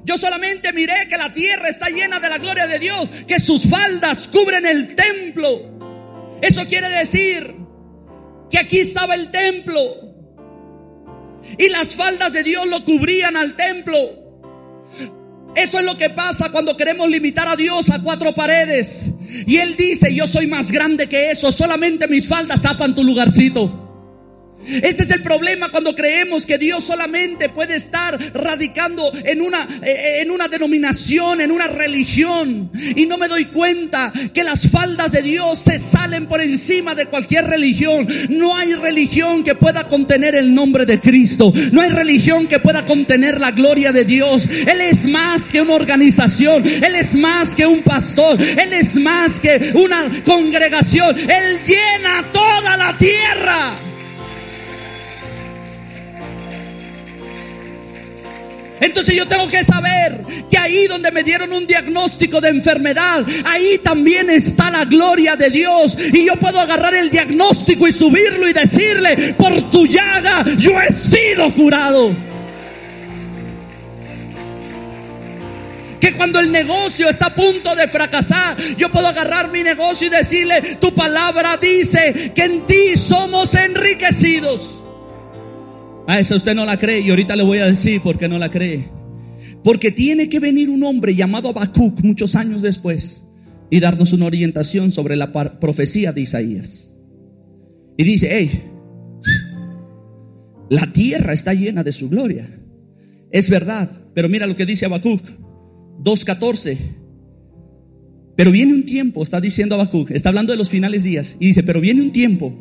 Yo solamente miré que la tierra está llena de la gloria de Dios, que sus faldas cubren el templo. Eso quiere decir que aquí estaba el templo y las faldas de Dios lo cubrían al templo. Eso es lo que pasa cuando queremos limitar a Dios a cuatro paredes. Y Él dice, yo soy más grande que eso, solamente mis faldas tapan tu lugarcito. Ese es el problema cuando creemos que Dios solamente puede estar radicando en una, eh, en una denominación, en una religión. Y no me doy cuenta que las faldas de Dios se salen por encima de cualquier religión. No hay religión que pueda contener el nombre de Cristo. No hay religión que pueda contener la gloria de Dios. Él es más que una organización. Él es más que un pastor. Él es más que una congregación. Él llena toda la tierra. Entonces yo tengo que saber que ahí donde me dieron un diagnóstico de enfermedad, ahí también está la gloria de Dios. Y yo puedo agarrar el diagnóstico y subirlo y decirle, por tu llaga yo he sido curado. que cuando el negocio está a punto de fracasar, yo puedo agarrar mi negocio y decirle, tu palabra dice que en ti somos enriquecidos. A esa usted no la cree y ahorita le voy a decir por qué no la cree. Porque tiene que venir un hombre llamado Habacuc muchos años después y darnos una orientación sobre la profecía de Isaías. Y dice, hey, la tierra está llena de su gloria. Es verdad, pero mira lo que dice Habacuc 2.14. Pero viene un tiempo, está diciendo Habacuc, está hablando de los finales días, y dice, pero viene un tiempo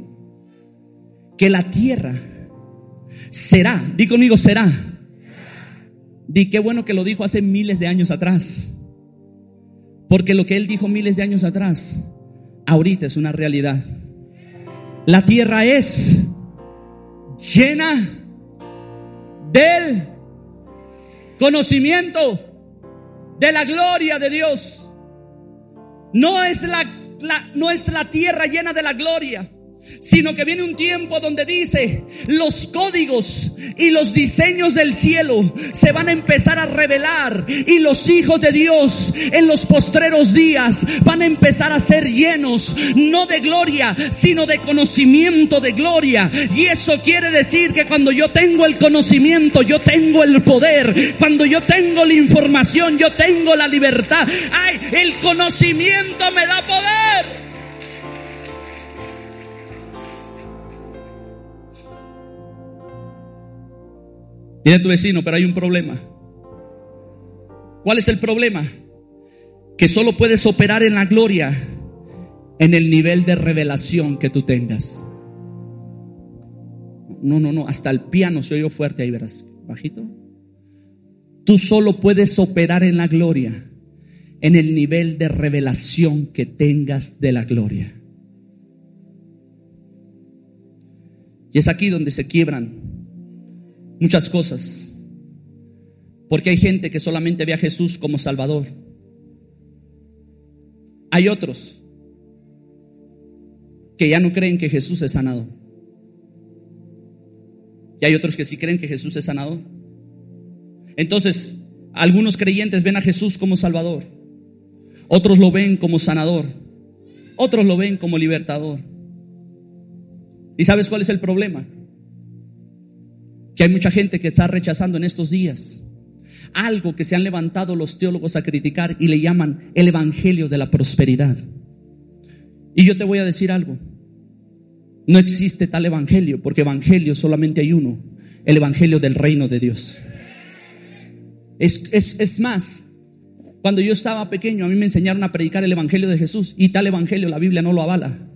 que la tierra será. Di conmigo, será. Di qué bueno que lo dijo hace miles de años atrás. Porque lo que él dijo miles de años atrás, ahorita es una realidad. La tierra es llena del conocimiento de la gloria de Dios. No es la, la, no es la tierra llena de la gloria. Sino que viene un tiempo donde dice, los códigos y los diseños del cielo se van a empezar a revelar y los hijos de Dios en los postreros días van a empezar a ser llenos, no de gloria, sino de conocimiento de gloria. Y eso quiere decir que cuando yo tengo el conocimiento, yo tengo el poder. Cuando yo tengo la información, yo tengo la libertad. Ay, el conocimiento me da poder. Dile a tu vecino, pero hay un problema. ¿Cuál es el problema? Que solo puedes operar en la gloria en el nivel de revelación que tú tengas. No, no, no, hasta el piano se oyó fuerte ahí, verás, bajito. Tú solo puedes operar en la gloria en el nivel de revelación que tengas de la gloria. Y es aquí donde se quiebran muchas cosas. Porque hay gente que solamente ve a Jesús como Salvador. Hay otros que ya no creen que Jesús es sanador. Y hay otros que sí creen que Jesús es sanador. Entonces, algunos creyentes ven a Jesús como Salvador. Otros lo ven como sanador. Otros lo ven como libertador. ¿Y sabes cuál es el problema? Que hay mucha gente que está rechazando en estos días. Algo que se han levantado los teólogos a criticar y le llaman el Evangelio de la Prosperidad. Y yo te voy a decir algo. No existe tal Evangelio, porque Evangelio solamente hay uno, el Evangelio del reino de Dios. Es, es, es más, cuando yo estaba pequeño a mí me enseñaron a predicar el Evangelio de Jesús y tal Evangelio la Biblia no lo avala,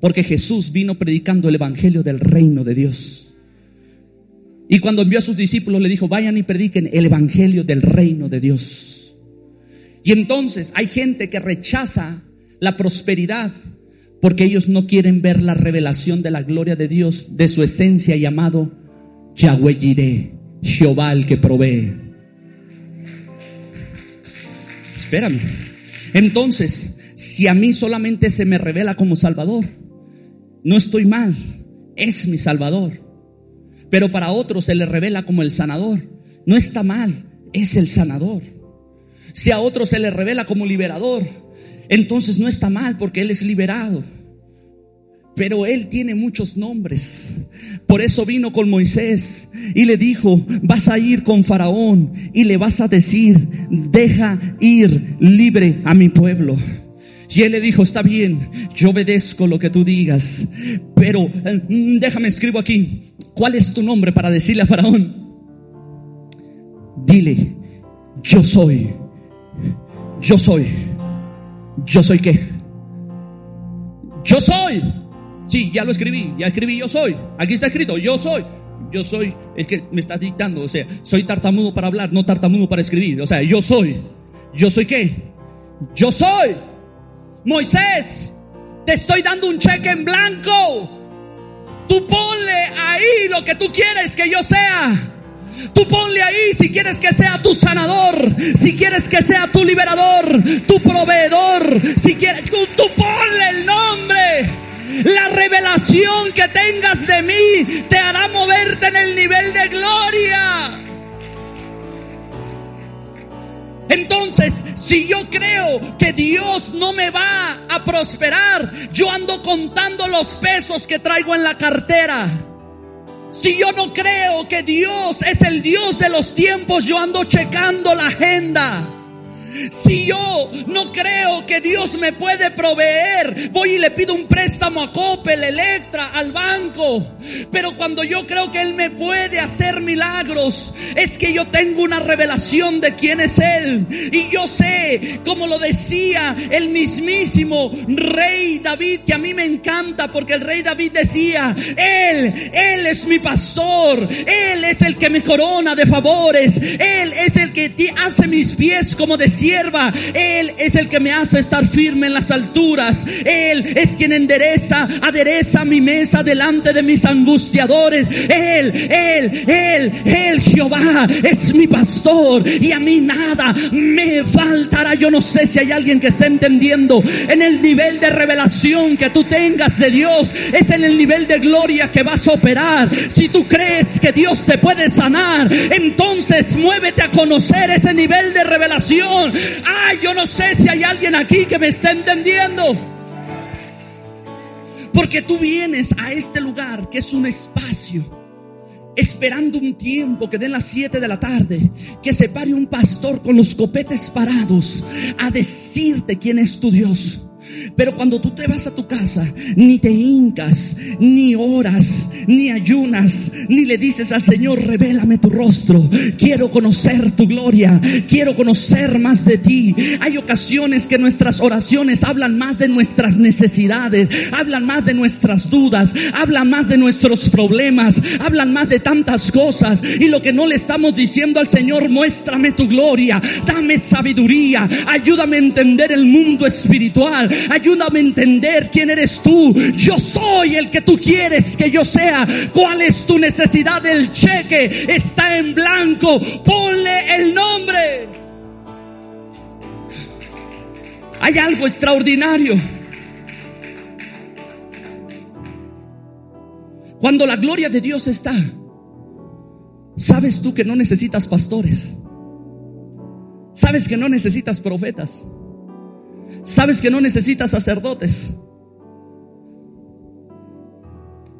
porque Jesús vino predicando el Evangelio del reino de Dios. Y cuando envió a sus discípulos le dijo, vayan y prediquen el Evangelio del reino de Dios. Y entonces hay gente que rechaza la prosperidad porque ellos no quieren ver la revelación de la gloria de Dios, de su esencia llamado Yahweh Jireh, Jehová el que provee. Espérame. Entonces, si a mí solamente se me revela como Salvador, no estoy mal, es mi Salvador pero para otros se le revela como el sanador. No está mal, es el sanador. Si a otros se le revela como liberador, entonces no está mal porque Él es liberado. Pero Él tiene muchos nombres. Por eso vino con Moisés y le dijo, vas a ir con Faraón y le vas a decir, deja ir libre a mi pueblo. Y él le dijo, está bien, yo obedezco lo que tú digas, pero eh, déjame escribo aquí, ¿cuál es tu nombre para decirle a Faraón? Dile, yo soy, yo soy, yo soy qué? Yo soy. Sí, ya lo escribí, ya escribí yo soy. Aquí está escrito, yo soy. Yo soy el que me está dictando, o sea, soy tartamudo para hablar, no tartamudo para escribir. O sea, yo soy. ¿Yo soy qué? Yo soy. Moisés, te estoy dando un cheque en blanco. Tú ponle ahí lo que tú quieres que yo sea. Tú ponle ahí si quieres que sea tu sanador, si quieres que sea tu liberador, tu proveedor, si quieres, tú, tú ponle el nombre. La revelación que tengas de mí te hará moverte en el nivel de gloria. Entonces, si yo creo que Dios no me va a prosperar, yo ando contando los pesos que traigo en la cartera. Si yo no creo que Dios es el Dios de los tiempos, yo ando checando la agenda. Si yo no creo que Dios me puede proveer, voy y le pido un préstamo a Coppel, Electra, al banco. Pero cuando yo creo que Él me puede hacer milagros, es que yo tengo una revelación de quién es Él. Y yo sé, como lo decía el mismísimo rey David, que a mí me encanta porque el rey David decía, Él, Él es mi pastor, Él es el que me corona de favores, Él es el que hace mis pies como decía sierva. Él es el que me hace estar firme en las alturas. Él es quien endereza, adereza mi mesa delante de mis angustiadores. Él, Él, Él, Él, Jehová es mi pastor y a mí nada me faltará. Yo no sé si hay alguien que esté entendiendo en el nivel de revelación que tú tengas de Dios. Es en el nivel de gloria que vas a operar. Si tú crees que Dios te puede sanar, entonces muévete a conocer ese nivel de revelación. Ay, yo no sé si hay alguien aquí que me está entendiendo. Porque tú vienes a este lugar que es un espacio esperando un tiempo que den las 7 de la tarde, que se pare un pastor con los copetes parados a decirte quién es tu Dios. Pero cuando tú te vas a tu casa, ni te hincas, ni oras, ni ayunas, ni le dices al Señor, revélame tu rostro. Quiero conocer tu gloria. Quiero conocer más de ti. Hay ocasiones que nuestras oraciones hablan más de nuestras necesidades, hablan más de nuestras dudas, hablan más de nuestros problemas, hablan más de tantas cosas. Y lo que no le estamos diciendo al Señor, muéstrame tu gloria, dame sabiduría, ayúdame a entender el mundo espiritual, Ayúdame a entender quién eres tú. Yo soy el que tú quieres que yo sea. ¿Cuál es tu necesidad? El cheque está en blanco. Ponle el nombre. Hay algo extraordinario. Cuando la gloria de Dios está, sabes tú que no necesitas pastores. Sabes que no necesitas profetas. Sabes que no necesitas sacerdotes.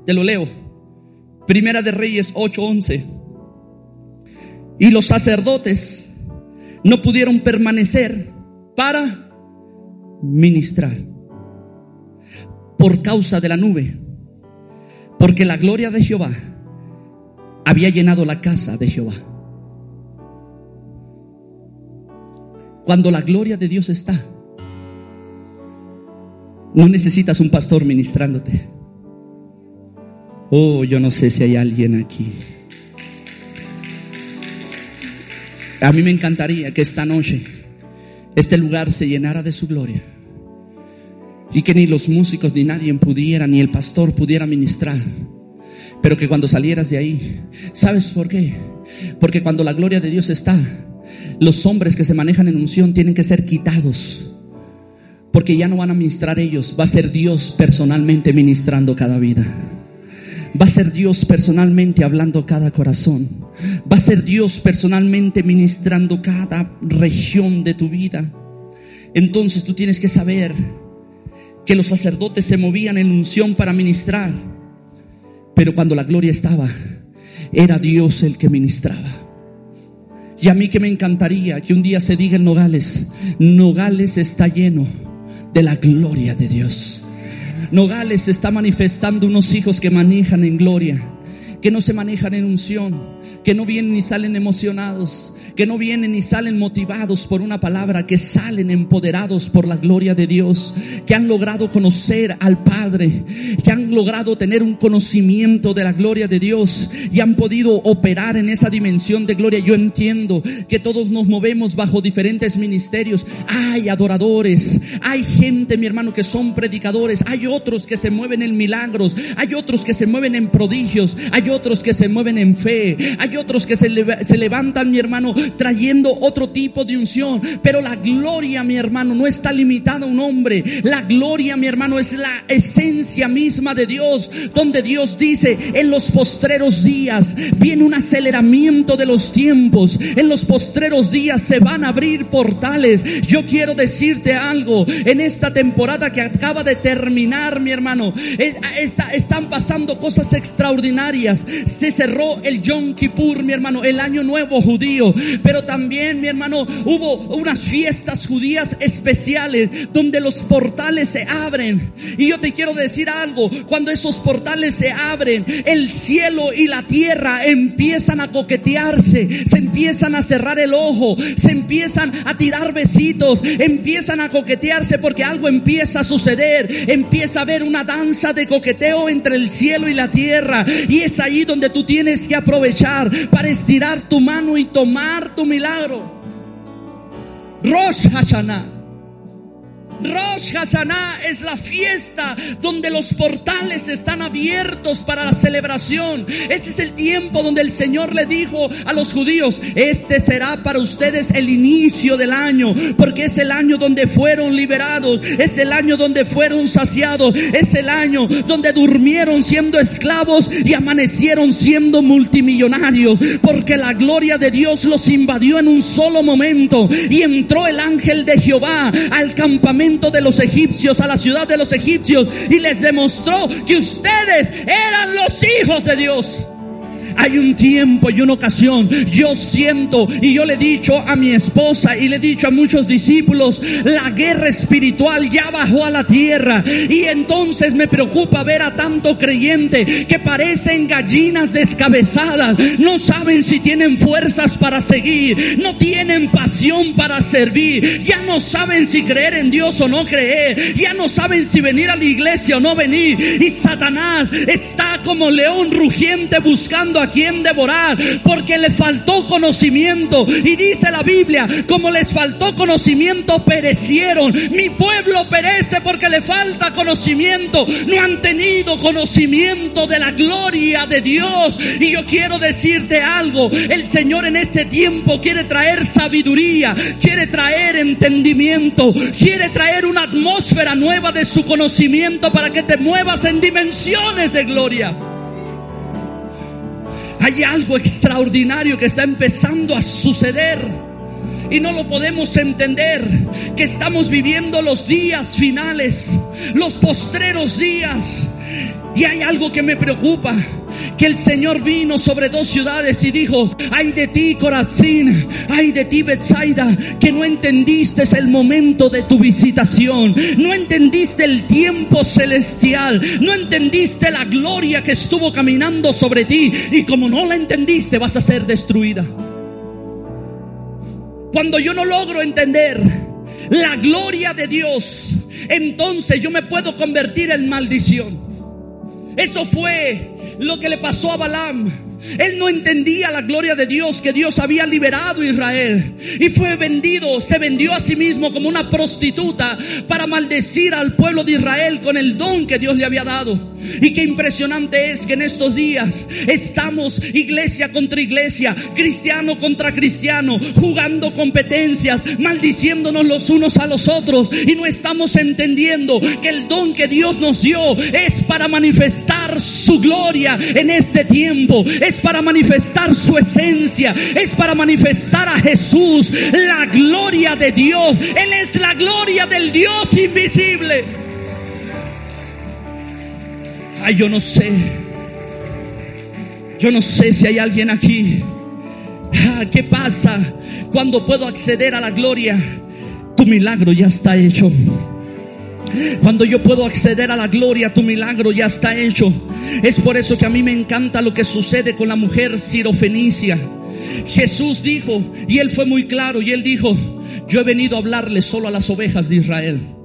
Te lo leo. Primera de Reyes 8:11. Y los sacerdotes no pudieron permanecer para ministrar por causa de la nube, porque la gloria de Jehová había llenado la casa de Jehová. Cuando la gloria de Dios está, no necesitas un pastor ministrándote. Oh, yo no sé si hay alguien aquí. A mí me encantaría que esta noche este lugar se llenara de su gloria. Y que ni los músicos ni nadie pudiera, ni el pastor pudiera ministrar. Pero que cuando salieras de ahí, ¿sabes por qué? Porque cuando la gloria de Dios está, los hombres que se manejan en unción tienen que ser quitados porque ya no van a ministrar ellos, va a ser Dios personalmente ministrando cada vida. Va a ser Dios personalmente hablando cada corazón. Va a ser Dios personalmente ministrando cada región de tu vida. Entonces tú tienes que saber que los sacerdotes se movían en unción para ministrar. Pero cuando la gloria estaba, era Dios el que ministraba. Y a mí que me encantaría que un día se diga en Nogales, Nogales está lleno de la gloria de Dios. Nogales está manifestando unos hijos que manejan en gloria, que no se manejan en unción, que no vienen ni salen emocionados, que no vienen ni salen motivados por una palabra, que salen empoderados por la gloria de Dios, que han logrado conocer al Padre, que han logrado tener un conocimiento de la gloria de Dios y han podido operar en esa dimensión de gloria. Yo entiendo que todos nos movemos bajo diferentes ministerios. Hay adoradores, hay gente, mi hermano, que son predicadores, hay otros que se mueven en milagros, hay otros que se mueven en prodigios, hay otros que se mueven en fe, hay otros que se, levantan, mi hermano, trayendo otro tipo de unción. Pero la gloria, mi hermano, no está limitada a un hombre. La gloria, mi hermano, es la esencia misma de Dios. Donde Dios dice, en los postreros días viene un aceleramiento de los tiempos. En los postreros días se van a abrir portales. Yo quiero decirte algo. En esta temporada que acaba de terminar, mi hermano, eh, están pasando cosas extraordinarias. Se cerró el Yom Kippur mi hermano, el año nuevo judío. Pero también, mi hermano, hubo unas fiestas judías especiales donde los portales se abren. Y yo te quiero decir algo, cuando esos portales se abren, el cielo y la tierra empiezan a coquetearse, se empiezan a cerrar el ojo, se empiezan a tirar besitos, empiezan a coquetearse porque algo empieza a suceder, empieza a haber una danza de coqueteo entre el cielo y la tierra. Y es ahí donde tú tienes que aprovechar para estirar tu mano y tomar tu milagro. Rosh Hashanah. Rosh Hashanah es la fiesta donde los portales están abiertos para la celebración. Ese es el tiempo donde el Señor le dijo a los judíos, este será para ustedes el inicio del año, porque es el año donde fueron liberados, es el año donde fueron saciados, es el año donde durmieron siendo esclavos y amanecieron siendo multimillonarios, porque la gloria de Dios los invadió en un solo momento y entró el ángel de Jehová al campamento de los egipcios, a la ciudad de los egipcios, y les demostró que ustedes eran los hijos de Dios. Hay un tiempo y una ocasión. Yo siento y yo le he dicho a mi esposa y le he dicho a muchos discípulos, la guerra espiritual ya bajó a la tierra. Y entonces me preocupa ver a tanto creyente que parecen gallinas descabezadas. No saben si tienen fuerzas para seguir. No tienen pasión para servir. Ya no saben si creer en Dios o no creer. Ya no saben si venir a la iglesia o no venir. Y Satanás está como león rugiente buscando a quien devorar, porque les faltó conocimiento. Y dice la Biblia, como les faltó conocimiento, perecieron. Mi pueblo perece porque le falta conocimiento. No han tenido conocimiento de la gloria de Dios. Y yo quiero decirte algo, el Señor en este tiempo quiere traer sabiduría, quiere traer entendimiento, quiere traer una atmósfera nueva de su conocimiento para que te muevas en dimensiones de gloria. Hay algo extraordinario que está empezando a suceder. Y no lo podemos entender que estamos viviendo los días finales, los postreros días. Y hay algo que me preocupa, que el Señor vino sobre dos ciudades y dijo, ay de ti Corazín, ay de ti Betsaida, que no entendiste el momento de tu visitación, no entendiste el tiempo celestial, no entendiste la gloria que estuvo caminando sobre ti y como no la entendiste vas a ser destruida. Cuando yo no logro entender la gloria de Dios, entonces yo me puedo convertir en maldición. Eso fue lo que le pasó a Balaam. Él no entendía la gloria de Dios, que Dios había liberado a Israel. Y fue vendido, se vendió a sí mismo como una prostituta para maldecir al pueblo de Israel con el don que Dios le había dado. Y qué impresionante es que en estos días estamos iglesia contra iglesia, cristiano contra cristiano, jugando competencias, maldiciéndonos los unos a los otros. Y no estamos entendiendo que el don que Dios nos dio es para manifestar su gloria en este tiempo es para manifestar su esencia, es para manifestar a Jesús, la gloria de Dios. Él es la gloria del Dios invisible. Ay, yo no sé. Yo no sé si hay alguien aquí. Ah, ¿Qué pasa cuando puedo acceder a la gloria? Tu milagro ya está hecho. Cuando yo puedo acceder a la gloria, tu milagro ya está hecho. Es por eso que a mí me encanta lo que sucede con la mujer sirofenicia. Jesús dijo, y él fue muy claro, y él dijo, yo he venido a hablarle solo a las ovejas de Israel.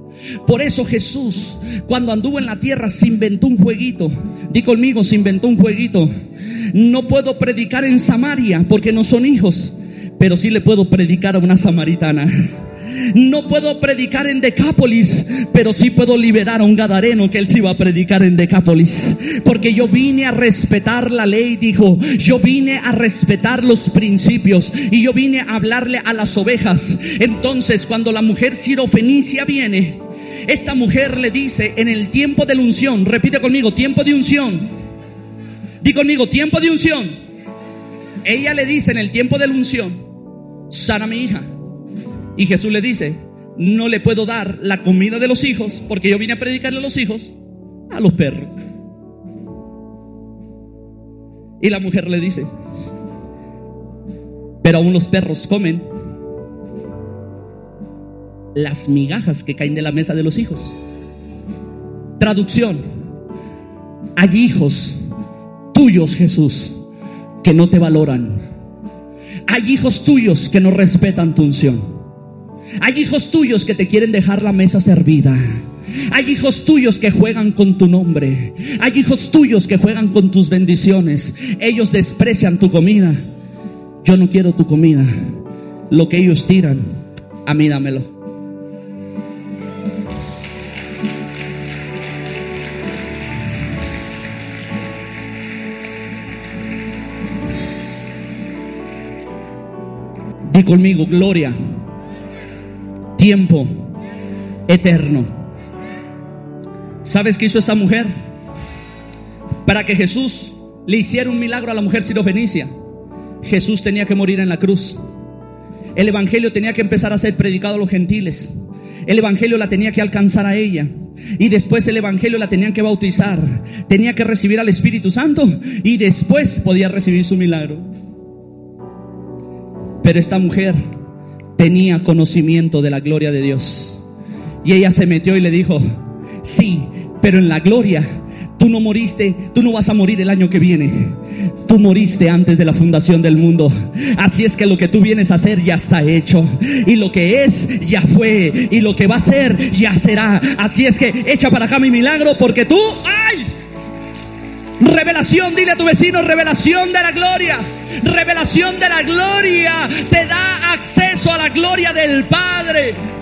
Por eso Jesús, cuando anduvo en la tierra, se inventó un jueguito. Di conmigo, se inventó un jueguito. No puedo predicar en Samaria porque no son hijos, pero sí le puedo predicar a una samaritana. No puedo predicar en Decápolis, pero sí puedo liberar a un gadareno que él sí va a predicar en Decápolis. Porque yo vine a respetar la ley, dijo. Yo vine a respetar los principios y yo vine a hablarle a las ovejas. Entonces, cuando la mujer sirofenicia viene, esta mujer le dice en el tiempo de la unción, repite conmigo, tiempo de unción. Di conmigo, tiempo de unción. Ella le dice en el tiempo de la unción, sana mi hija. Y Jesús le dice, no le puedo dar la comida de los hijos, porque yo vine a predicarle a los hijos, a los perros. Y la mujer le dice, pero aún los perros comen las migajas que caen de la mesa de los hijos. Traducción, hay hijos tuyos, Jesús, que no te valoran. Hay hijos tuyos que no respetan tu unción. Hay hijos tuyos que te quieren dejar la mesa servida. Hay hijos tuyos que juegan con tu nombre. Hay hijos tuyos que juegan con tus bendiciones. Ellos desprecian tu comida. Yo no quiero tu comida. Lo que ellos tiran, A mí. Di conmigo, gloria, tiempo eterno. ¿Sabes qué hizo esta mujer? Para que Jesús le hiciera un milagro a la mujer sirofenicia, Jesús tenía que morir en la cruz. El Evangelio tenía que empezar a ser predicado a los gentiles. El Evangelio la tenía que alcanzar a ella. Y después el Evangelio la tenían que bautizar. Tenía que recibir al Espíritu Santo. Y después podía recibir su milagro. Pero esta mujer tenía conocimiento de la gloria de Dios. Y ella se metió y le dijo, sí, pero en la gloria Tú no moriste, tú no vas a morir el año que viene. Tú moriste antes de la fundación del mundo. Así es que lo que tú vienes a hacer ya está hecho. Y lo que es ya fue. Y lo que va a ser ya será. Así es que echa para acá mi milagro porque tú, ¡ay! Revelación, dile a tu vecino, revelación de la gloria. Revelación de la gloria te da acceso a la gloria del Padre.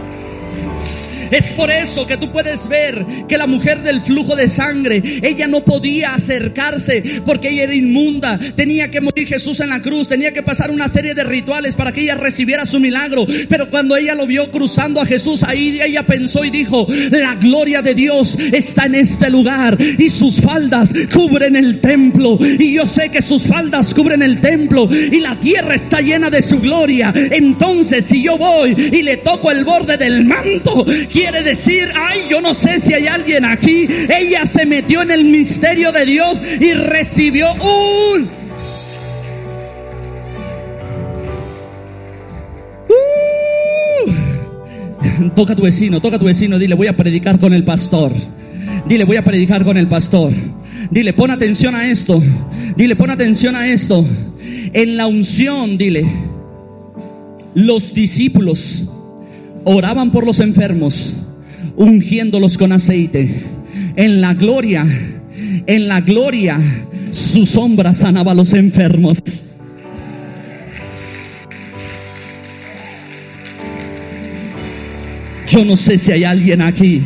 Es por eso que tú puedes ver que la mujer del flujo de sangre, ella no podía acercarse porque ella era inmunda. Tenía que morir Jesús en la cruz, tenía que pasar una serie de rituales para que ella recibiera su milagro. Pero cuando ella lo vio cruzando a Jesús, ahí ella pensó y dijo, la gloria de Dios está en este lugar y sus faldas cubren el templo. Y yo sé que sus faldas cubren el templo y la tierra está llena de su gloria. Entonces si yo voy y le toco el borde del manto, quiere decir, ay, yo no sé si hay alguien aquí. Ella se metió en el misterio de Dios y recibió un... Uh. toca a tu vecino, toca a tu vecino, dile, voy a predicar con el pastor. Dile, voy a predicar con el pastor. Dile, pon atención a esto. Dile, pon atención a esto. En la unción, dile, los discípulos oraban por los enfermos, ungiéndolos con aceite. En la gloria, en la gloria, su sombra sanaba a los enfermos. Yo no sé si hay alguien aquí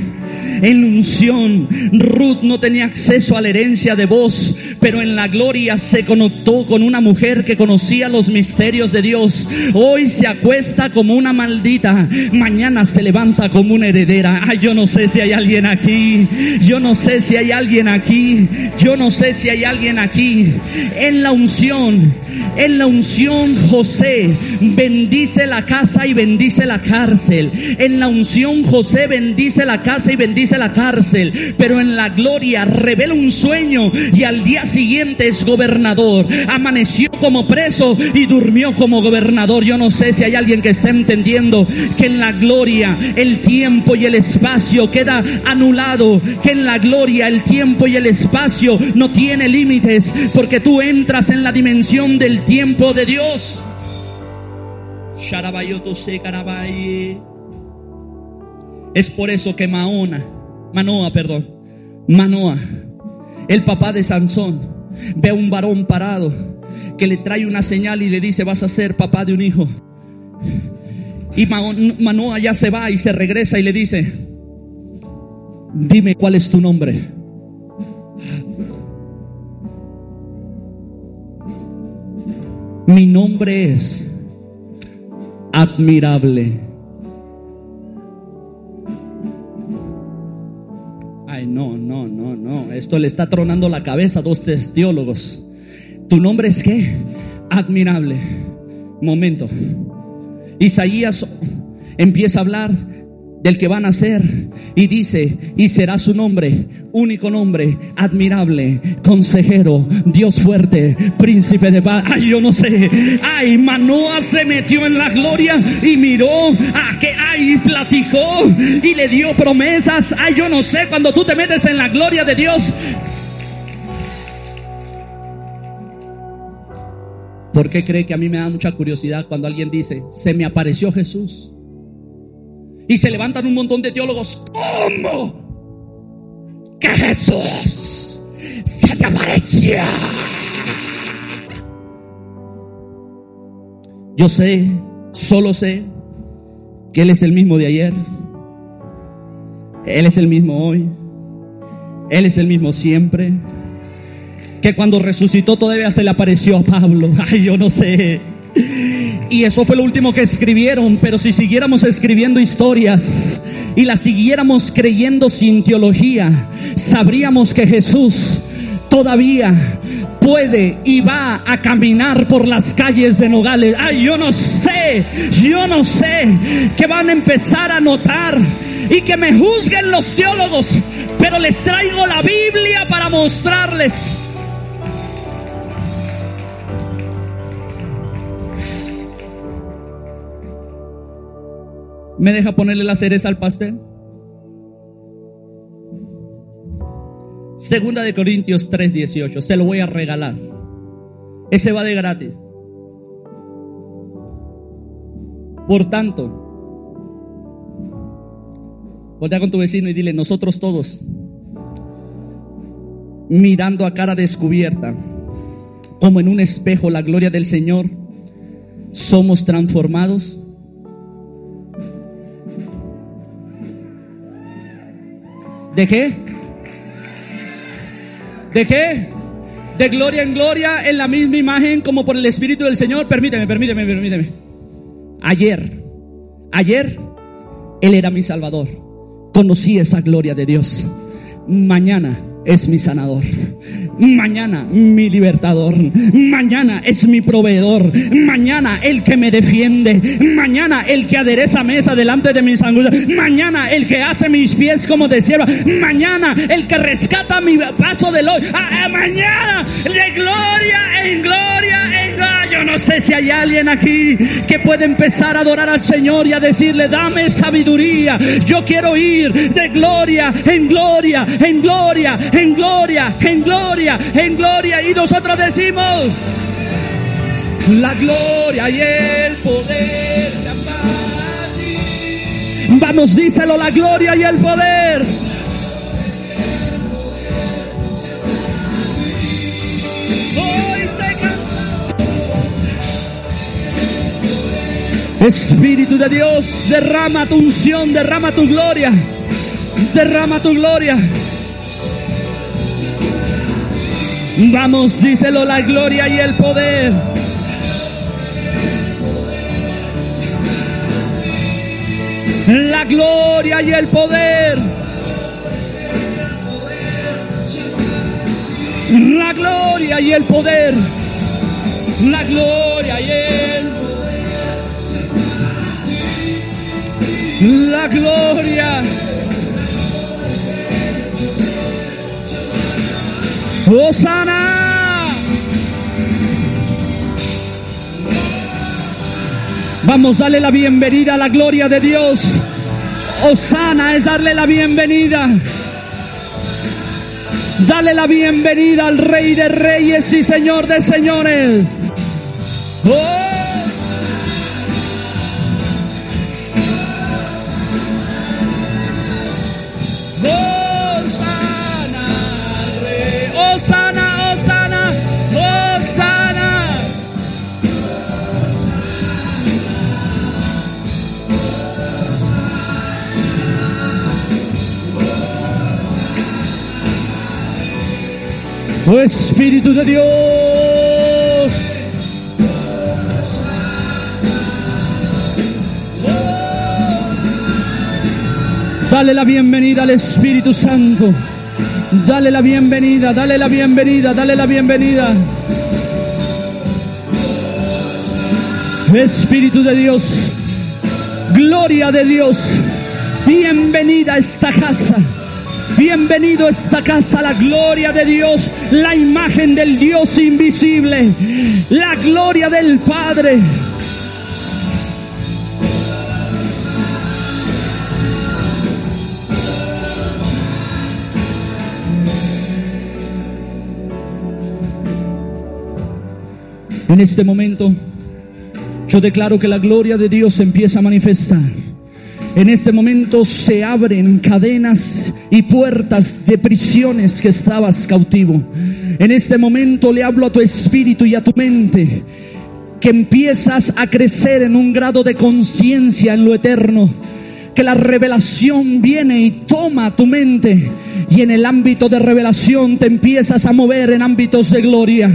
en unción. Ruth no tenía acceso a la herencia de voz, pero en la gloria se conectó con una mujer que conocía los misterios de Dios. Hoy se acuesta como una maldita, mañana se levanta como una heredera. Ay, yo no sé si hay alguien aquí. Yo no sé si hay alguien aquí. Yo no sé si hay alguien aquí. En la unción, en la unción José bendice la casa y bendice la cárcel. En la unción José bendice la casa y bendice la cárcel, pero en la gloria revela un sueño y al día siguiente es gobernador. Amaneció como preso y durmió como gobernador. Yo no sé si hay alguien que esté entendiendo que en la gloria el tiempo y el espacio queda anulado, que en la gloria el tiempo y el espacio no tiene límites, porque tú entras en la dimensión del tiempo de Dios. Es por eso que Maona, Manoa, perdón, Manoa, el papá de Sansón, ve a un varón parado que le trae una señal y le dice, vas a ser papá de un hijo. Y Manoa ya se va y se regresa y le dice, dime cuál es tu nombre. Mi nombre es admirable. Esto le está tronando la cabeza a dos teólogos. ¿Tu nombre es qué? Admirable. Momento. Isaías empieza a hablar del que van a ser y dice, y será su nombre, único nombre, admirable, consejero, Dios fuerte, príncipe de paz. Ay, yo no sé. Ay, Manoa se metió en la gloria y miró a que ay, platicó y le dio promesas. Ay, yo no sé, cuando tú te metes en la gloria de Dios, ¿Por qué cree que a mí me da mucha curiosidad cuando alguien dice, se me apareció Jesús? Y se levantan un montón de teólogos. ¿Cómo? Que Jesús se te apareció. Yo sé, solo sé, que Él es el mismo de ayer, Él es el mismo hoy, Él es el mismo siempre, que cuando resucitó todavía se le apareció a Pablo, ay yo no sé. Y eso fue lo último que escribieron, pero si siguiéramos escribiendo historias y las siguiéramos creyendo sin teología, sabríamos que Jesús todavía puede y va a caminar por las calles de Nogales. Ay, yo no sé, yo no sé que van a empezar a notar y que me juzguen los teólogos, pero les traigo la Biblia para mostrarles. ¿Me deja ponerle la cereza al pastel? Segunda de Corintios 3:18. Se lo voy a regalar. Ese va de gratis. Por tanto, voltea con tu vecino y dile, nosotros todos, mirando a cara descubierta, como en un espejo la gloria del Señor, somos transformados. ¿De qué? ¿De qué? De gloria en gloria en la misma imagen como por el Espíritu del Señor. Permíteme, permíteme, permíteme. Ayer, ayer, Él era mi Salvador. Conocí esa gloria de Dios. Mañana es mi sanador. Mañana mi libertador. Mañana es mi proveedor. Mañana el que me defiende. Mañana el que adereza mesa delante de mis angustias. Mañana el que hace mis pies como de sierva. Mañana el que rescata mi paso del hoy. Ah, ah, mañana de gloria en gloria no sé si hay alguien aquí que puede empezar a adorar al Señor y a decirle, dame sabiduría. Yo quiero ir de gloria en gloria, en gloria, en gloria, en gloria, en gloria. Y nosotros decimos, la gloria y el poder Vamos, díselo, la gloria y el poder. Espíritu de Dios, derrama tu unción, derrama tu gloria, derrama tu gloria. Vamos, díselo, la gloria y el poder. La gloria y el poder. La gloria y el poder. La gloria y el la gloria. Osana. Vamos, dale la bienvenida a la gloria de Dios. Osana es darle la bienvenida. Dale la bienvenida al Rey de Reyes y Señor de Señores. Oh. Espíritu de Dios. Dale la bienvenida al Espíritu Santo. Dale la bienvenida, dale la bienvenida, dale la bienvenida. Espíritu de Dios, gloria de Dios, bienvenida a esta casa. Bienvenido a esta casa, la gloria de Dios, la imagen del Dios invisible, la gloria del Padre. En este momento, yo declaro que la gloria de Dios empieza a manifestar. En este momento se abren cadenas y puertas de prisiones que estabas cautivo. En este momento le hablo a tu espíritu y a tu mente que empiezas a crecer en un grado de conciencia en lo eterno que la revelación viene y toma tu mente y en el ámbito de revelación te empiezas a mover en ámbitos de gloria.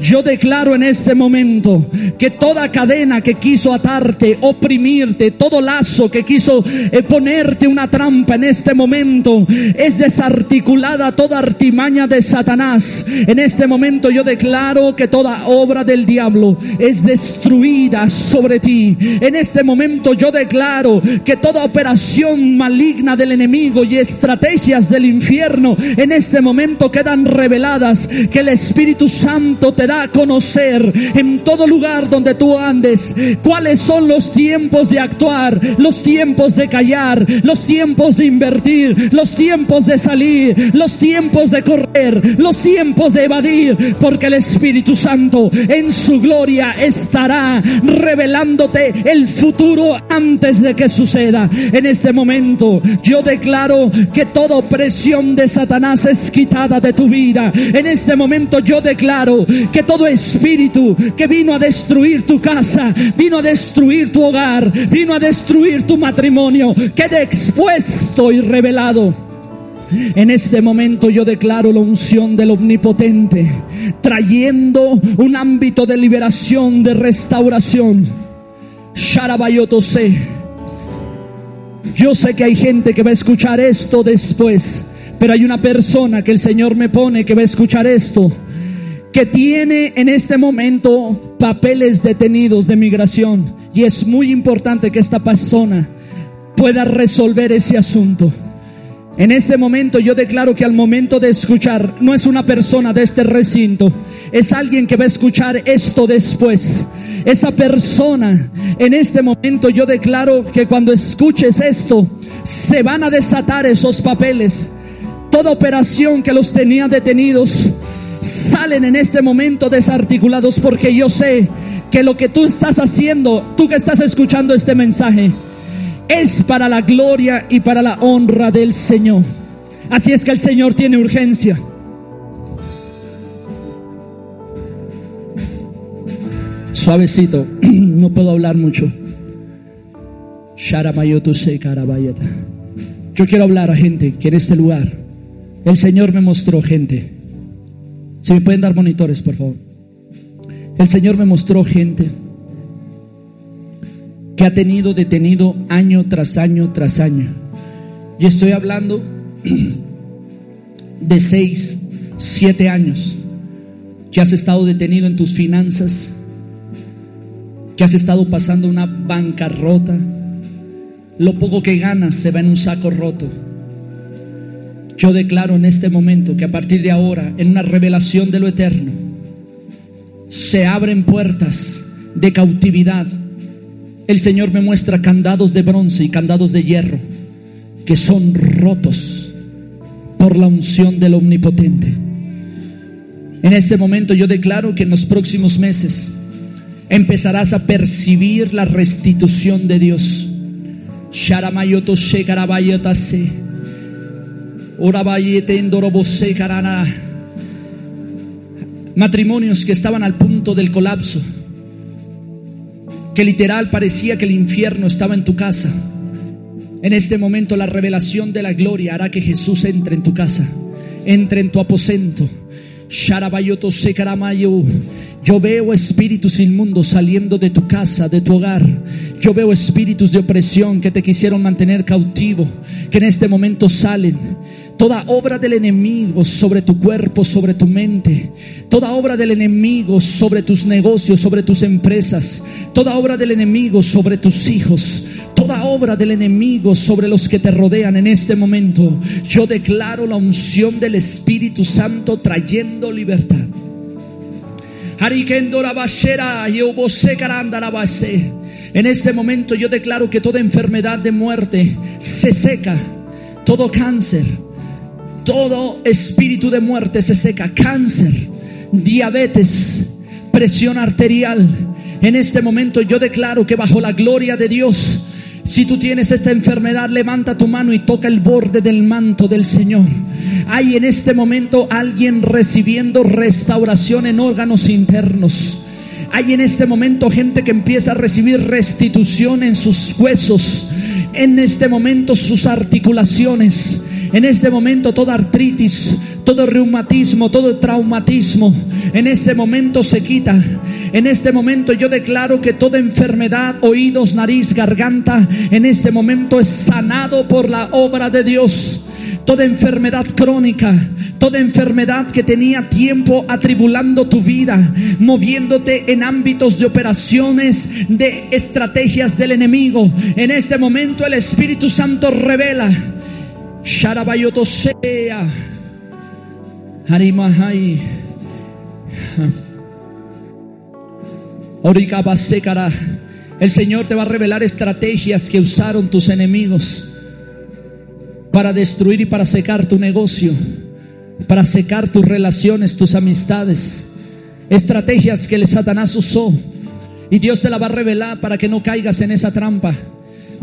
Yo declaro en este momento que toda cadena que quiso atarte, oprimirte, todo lazo que quiso eh, ponerte una trampa en este momento es desarticulada toda artimaña de Satanás. En este momento yo declaro que toda obra del diablo es destruida sobre ti. En este momento yo declaro que toda operación operación maligna del enemigo y estrategias del infierno en este momento quedan reveladas que el Espíritu Santo te da a conocer en todo lugar donde tú andes cuáles son los tiempos de actuar, los tiempos de callar, los tiempos de invertir, los tiempos de salir, los tiempos de correr, los tiempos de evadir, porque el Espíritu Santo en su gloria estará revelándote el futuro antes de que suceda en este momento yo declaro que toda opresión de Satanás es quitada de tu vida. En este momento yo declaro que todo espíritu que vino a destruir tu casa, vino a destruir tu hogar, vino a destruir tu matrimonio, quede expuesto y revelado. En este momento yo declaro la unción del Omnipotente, trayendo un ámbito de liberación, de restauración. Sharabayotose. Yo sé que hay gente que va a escuchar esto después, pero hay una persona que el Señor me pone que va a escuchar esto, que tiene en este momento papeles detenidos de migración y es muy importante que esta persona pueda resolver ese asunto. En este momento yo declaro que al momento de escuchar no es una persona de este recinto, es alguien que va a escuchar esto después. Esa persona, en este momento yo declaro que cuando escuches esto, se van a desatar esos papeles. Toda operación que los tenía detenidos, salen en este momento desarticulados porque yo sé que lo que tú estás haciendo, tú que estás escuchando este mensaje, es para la gloria y para la honra del Señor. Así es que el Señor tiene urgencia. Suavecito, no puedo hablar mucho. Yo quiero hablar a gente que en este lugar el Señor me mostró gente. Si me pueden dar monitores, por favor. El Señor me mostró gente ha tenido detenido año tras año tras año. Y estoy hablando de seis, siete años que has estado detenido en tus finanzas, que has estado pasando una bancarrota, lo poco que ganas se va en un saco roto. Yo declaro en este momento que a partir de ahora, en una revelación de lo eterno, se abren puertas de cautividad el Señor me muestra candados de bronce y candados de hierro que son rotos por la unción del Omnipotente. En este momento yo declaro que en los próximos meses empezarás a percibir la restitución de Dios. Matrimonios que estaban al punto del colapso que literal parecía que el infierno estaba en tu casa. En este momento la revelación de la gloria hará que Jesús entre en tu casa, entre en tu aposento. Yo veo espíritus inmundos saliendo de tu casa, de tu hogar. Yo veo espíritus de opresión que te quisieron mantener cautivo, que en este momento salen. Toda obra del enemigo sobre tu cuerpo, sobre tu mente. Toda obra del enemigo sobre tus negocios, sobre tus empresas. Toda obra del enemigo sobre tus hijos. Toda obra del enemigo sobre los que te rodean en este momento. Yo declaro la unción del Espíritu Santo trayendo libertad. En este momento yo declaro que toda enfermedad de muerte se seca, todo cáncer, todo espíritu de muerte se seca, cáncer, diabetes, presión arterial. En este momento yo declaro que bajo la gloria de Dios si tú tienes esta enfermedad, levanta tu mano y toca el borde del manto del Señor. Hay en este momento alguien recibiendo restauración en órganos internos. Hay en este momento gente que empieza a recibir restitución en sus huesos, en este momento sus articulaciones, en este momento toda artritis, todo reumatismo, todo traumatismo, en este momento se quita. En este momento yo declaro que toda enfermedad, oídos, nariz, garganta, en este momento es sanado por la obra de Dios toda enfermedad crónica, toda enfermedad que tenía tiempo atribulando tu vida, moviéndote en ámbitos de operaciones, de estrategias del enemigo. En este momento el Espíritu Santo revela. Sharabayotosea. Harimahai. El Señor te va a revelar estrategias que usaron tus enemigos para destruir y para secar tu negocio, para secar tus relaciones, tus amistades, estrategias que el Satanás usó. Y Dios te la va a revelar para que no caigas en esa trampa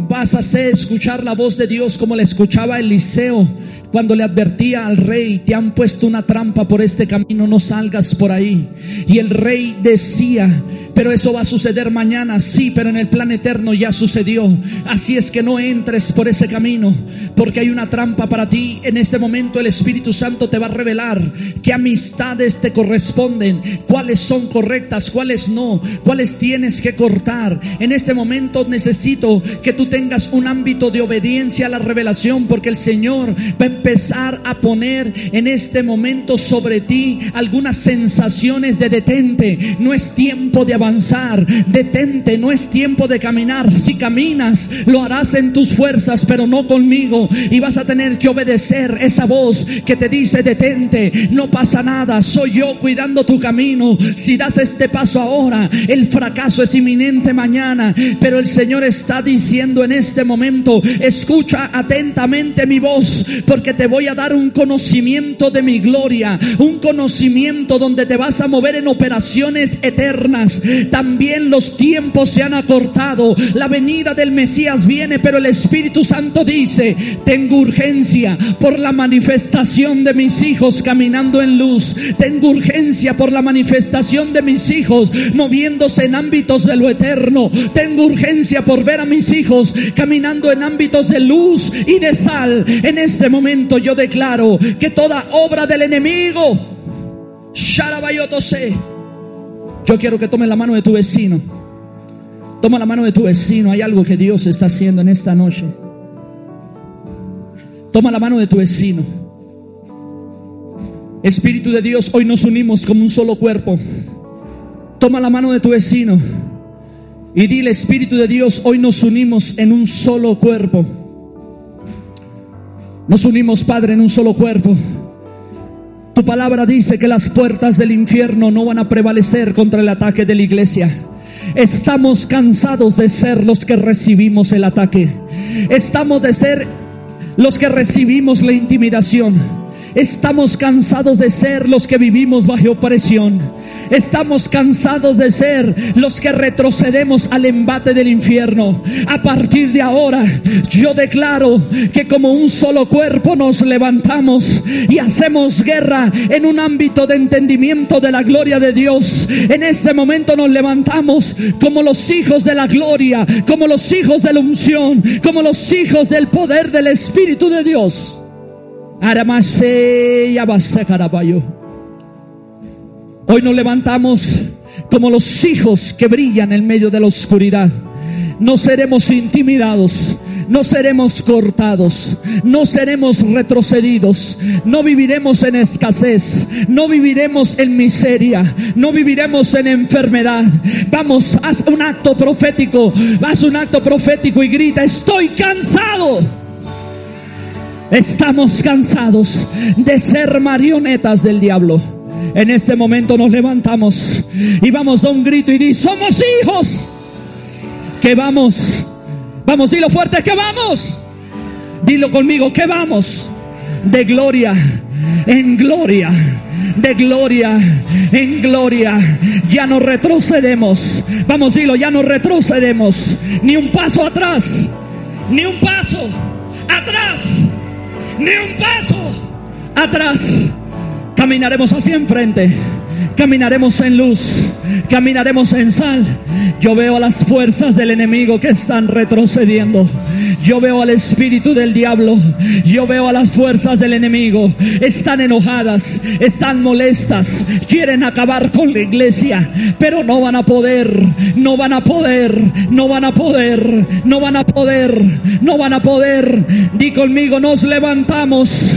vas a escuchar la voz de Dios como la escuchaba Eliseo cuando le advertía al rey, te han puesto una trampa por este camino, no salgas por ahí. Y el rey decía, pero eso va a suceder mañana, sí, pero en el plan eterno ya sucedió. Así es que no entres por ese camino, porque hay una trampa para ti. En este momento el Espíritu Santo te va a revelar qué amistades te corresponden, cuáles son correctas, cuáles no, cuáles tienes que cortar. En este momento necesito que tú tengas un ámbito de obediencia a la revelación, porque el Señor va a empezar a poner en este momento sobre ti algunas sensaciones de detente. No es tiempo de avanzar, detente, no es tiempo de caminar. Si caminas, lo harás en tus fuerzas, pero no conmigo. Y vas a tener que obedecer esa voz que te dice detente, no pasa nada, soy yo cuidando tu camino. Si das este paso ahora, el fracaso es inminente mañana, pero el Señor está diciendo en este momento, escucha atentamente mi voz, porque te voy a dar un conocimiento de mi gloria, un conocimiento donde te vas a mover en operaciones eternas. También los tiempos se han acortado, la venida del Mesías viene, pero el Espíritu Santo dice, tengo urgencia por la manifestación de mis hijos caminando en luz, tengo urgencia por la manifestación de mis hijos moviéndose en ámbitos de lo eterno, tengo urgencia por ver a mis hijos caminando en ámbitos de luz y de sal. En este momento yo declaro que toda obra del enemigo, yo quiero que tome la mano de tu vecino. Toma la mano de tu vecino. Hay algo que Dios está haciendo en esta noche. Toma la mano de tu vecino. Espíritu de Dios, hoy nos unimos como un solo cuerpo. Toma la mano de tu vecino. Y dile, Espíritu de Dios, hoy nos unimos en un solo cuerpo. Nos unimos, Padre, en un solo cuerpo. Tu palabra dice que las puertas del infierno no van a prevalecer contra el ataque de la iglesia. Estamos cansados de ser los que recibimos el ataque. Estamos de ser los que recibimos la intimidación. Estamos cansados de ser los que vivimos bajo opresión. Estamos cansados de ser los que retrocedemos al embate del infierno. A partir de ahora, yo declaro que como un solo cuerpo nos levantamos y hacemos guerra en un ámbito de entendimiento de la gloria de Dios. En este momento nos levantamos como los hijos de la gloria, como los hijos de la unción, como los hijos del poder del Espíritu de Dios. Hoy nos levantamos como los hijos que brillan en medio de la oscuridad. No seremos intimidados, no seremos cortados, no seremos retrocedidos, no viviremos en escasez, no viviremos en miseria, no viviremos en enfermedad. Vamos, haz un acto profético, haz un acto profético y grita, estoy cansado Estamos cansados de ser marionetas del diablo. En este momento nos levantamos y vamos a un grito y di, somos hijos. Que vamos. Vamos, dilo fuerte, que vamos. Dilo conmigo, que vamos. De gloria en gloria. De gloria en gloria. Ya no retrocedemos. Vamos, dilo, ya no retrocedemos. Ni un paso atrás. Ni un paso atrás ni un paso atrás. Caminaremos hacia enfrente. Caminaremos en luz. caminaremos en sal. Yo veo a las fuerzas del enemigo que están retrocediendo. Yo veo al espíritu del diablo. Yo veo a las fuerzas del enemigo. Están enojadas, están molestas, quieren acabar con la iglesia, pero no van a poder, no van a poder, no van a poder, no van a poder, no van a poder. Di conmigo, nos levantamos,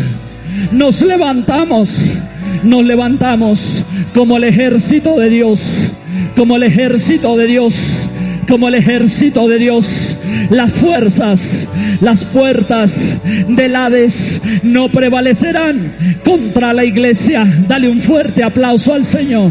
nos levantamos, nos levantamos como el ejército de Dios, como el ejército de Dios como el ejército de Dios. Las fuerzas, las puertas del Hades no prevalecerán contra la iglesia. Dale un fuerte aplauso al Señor.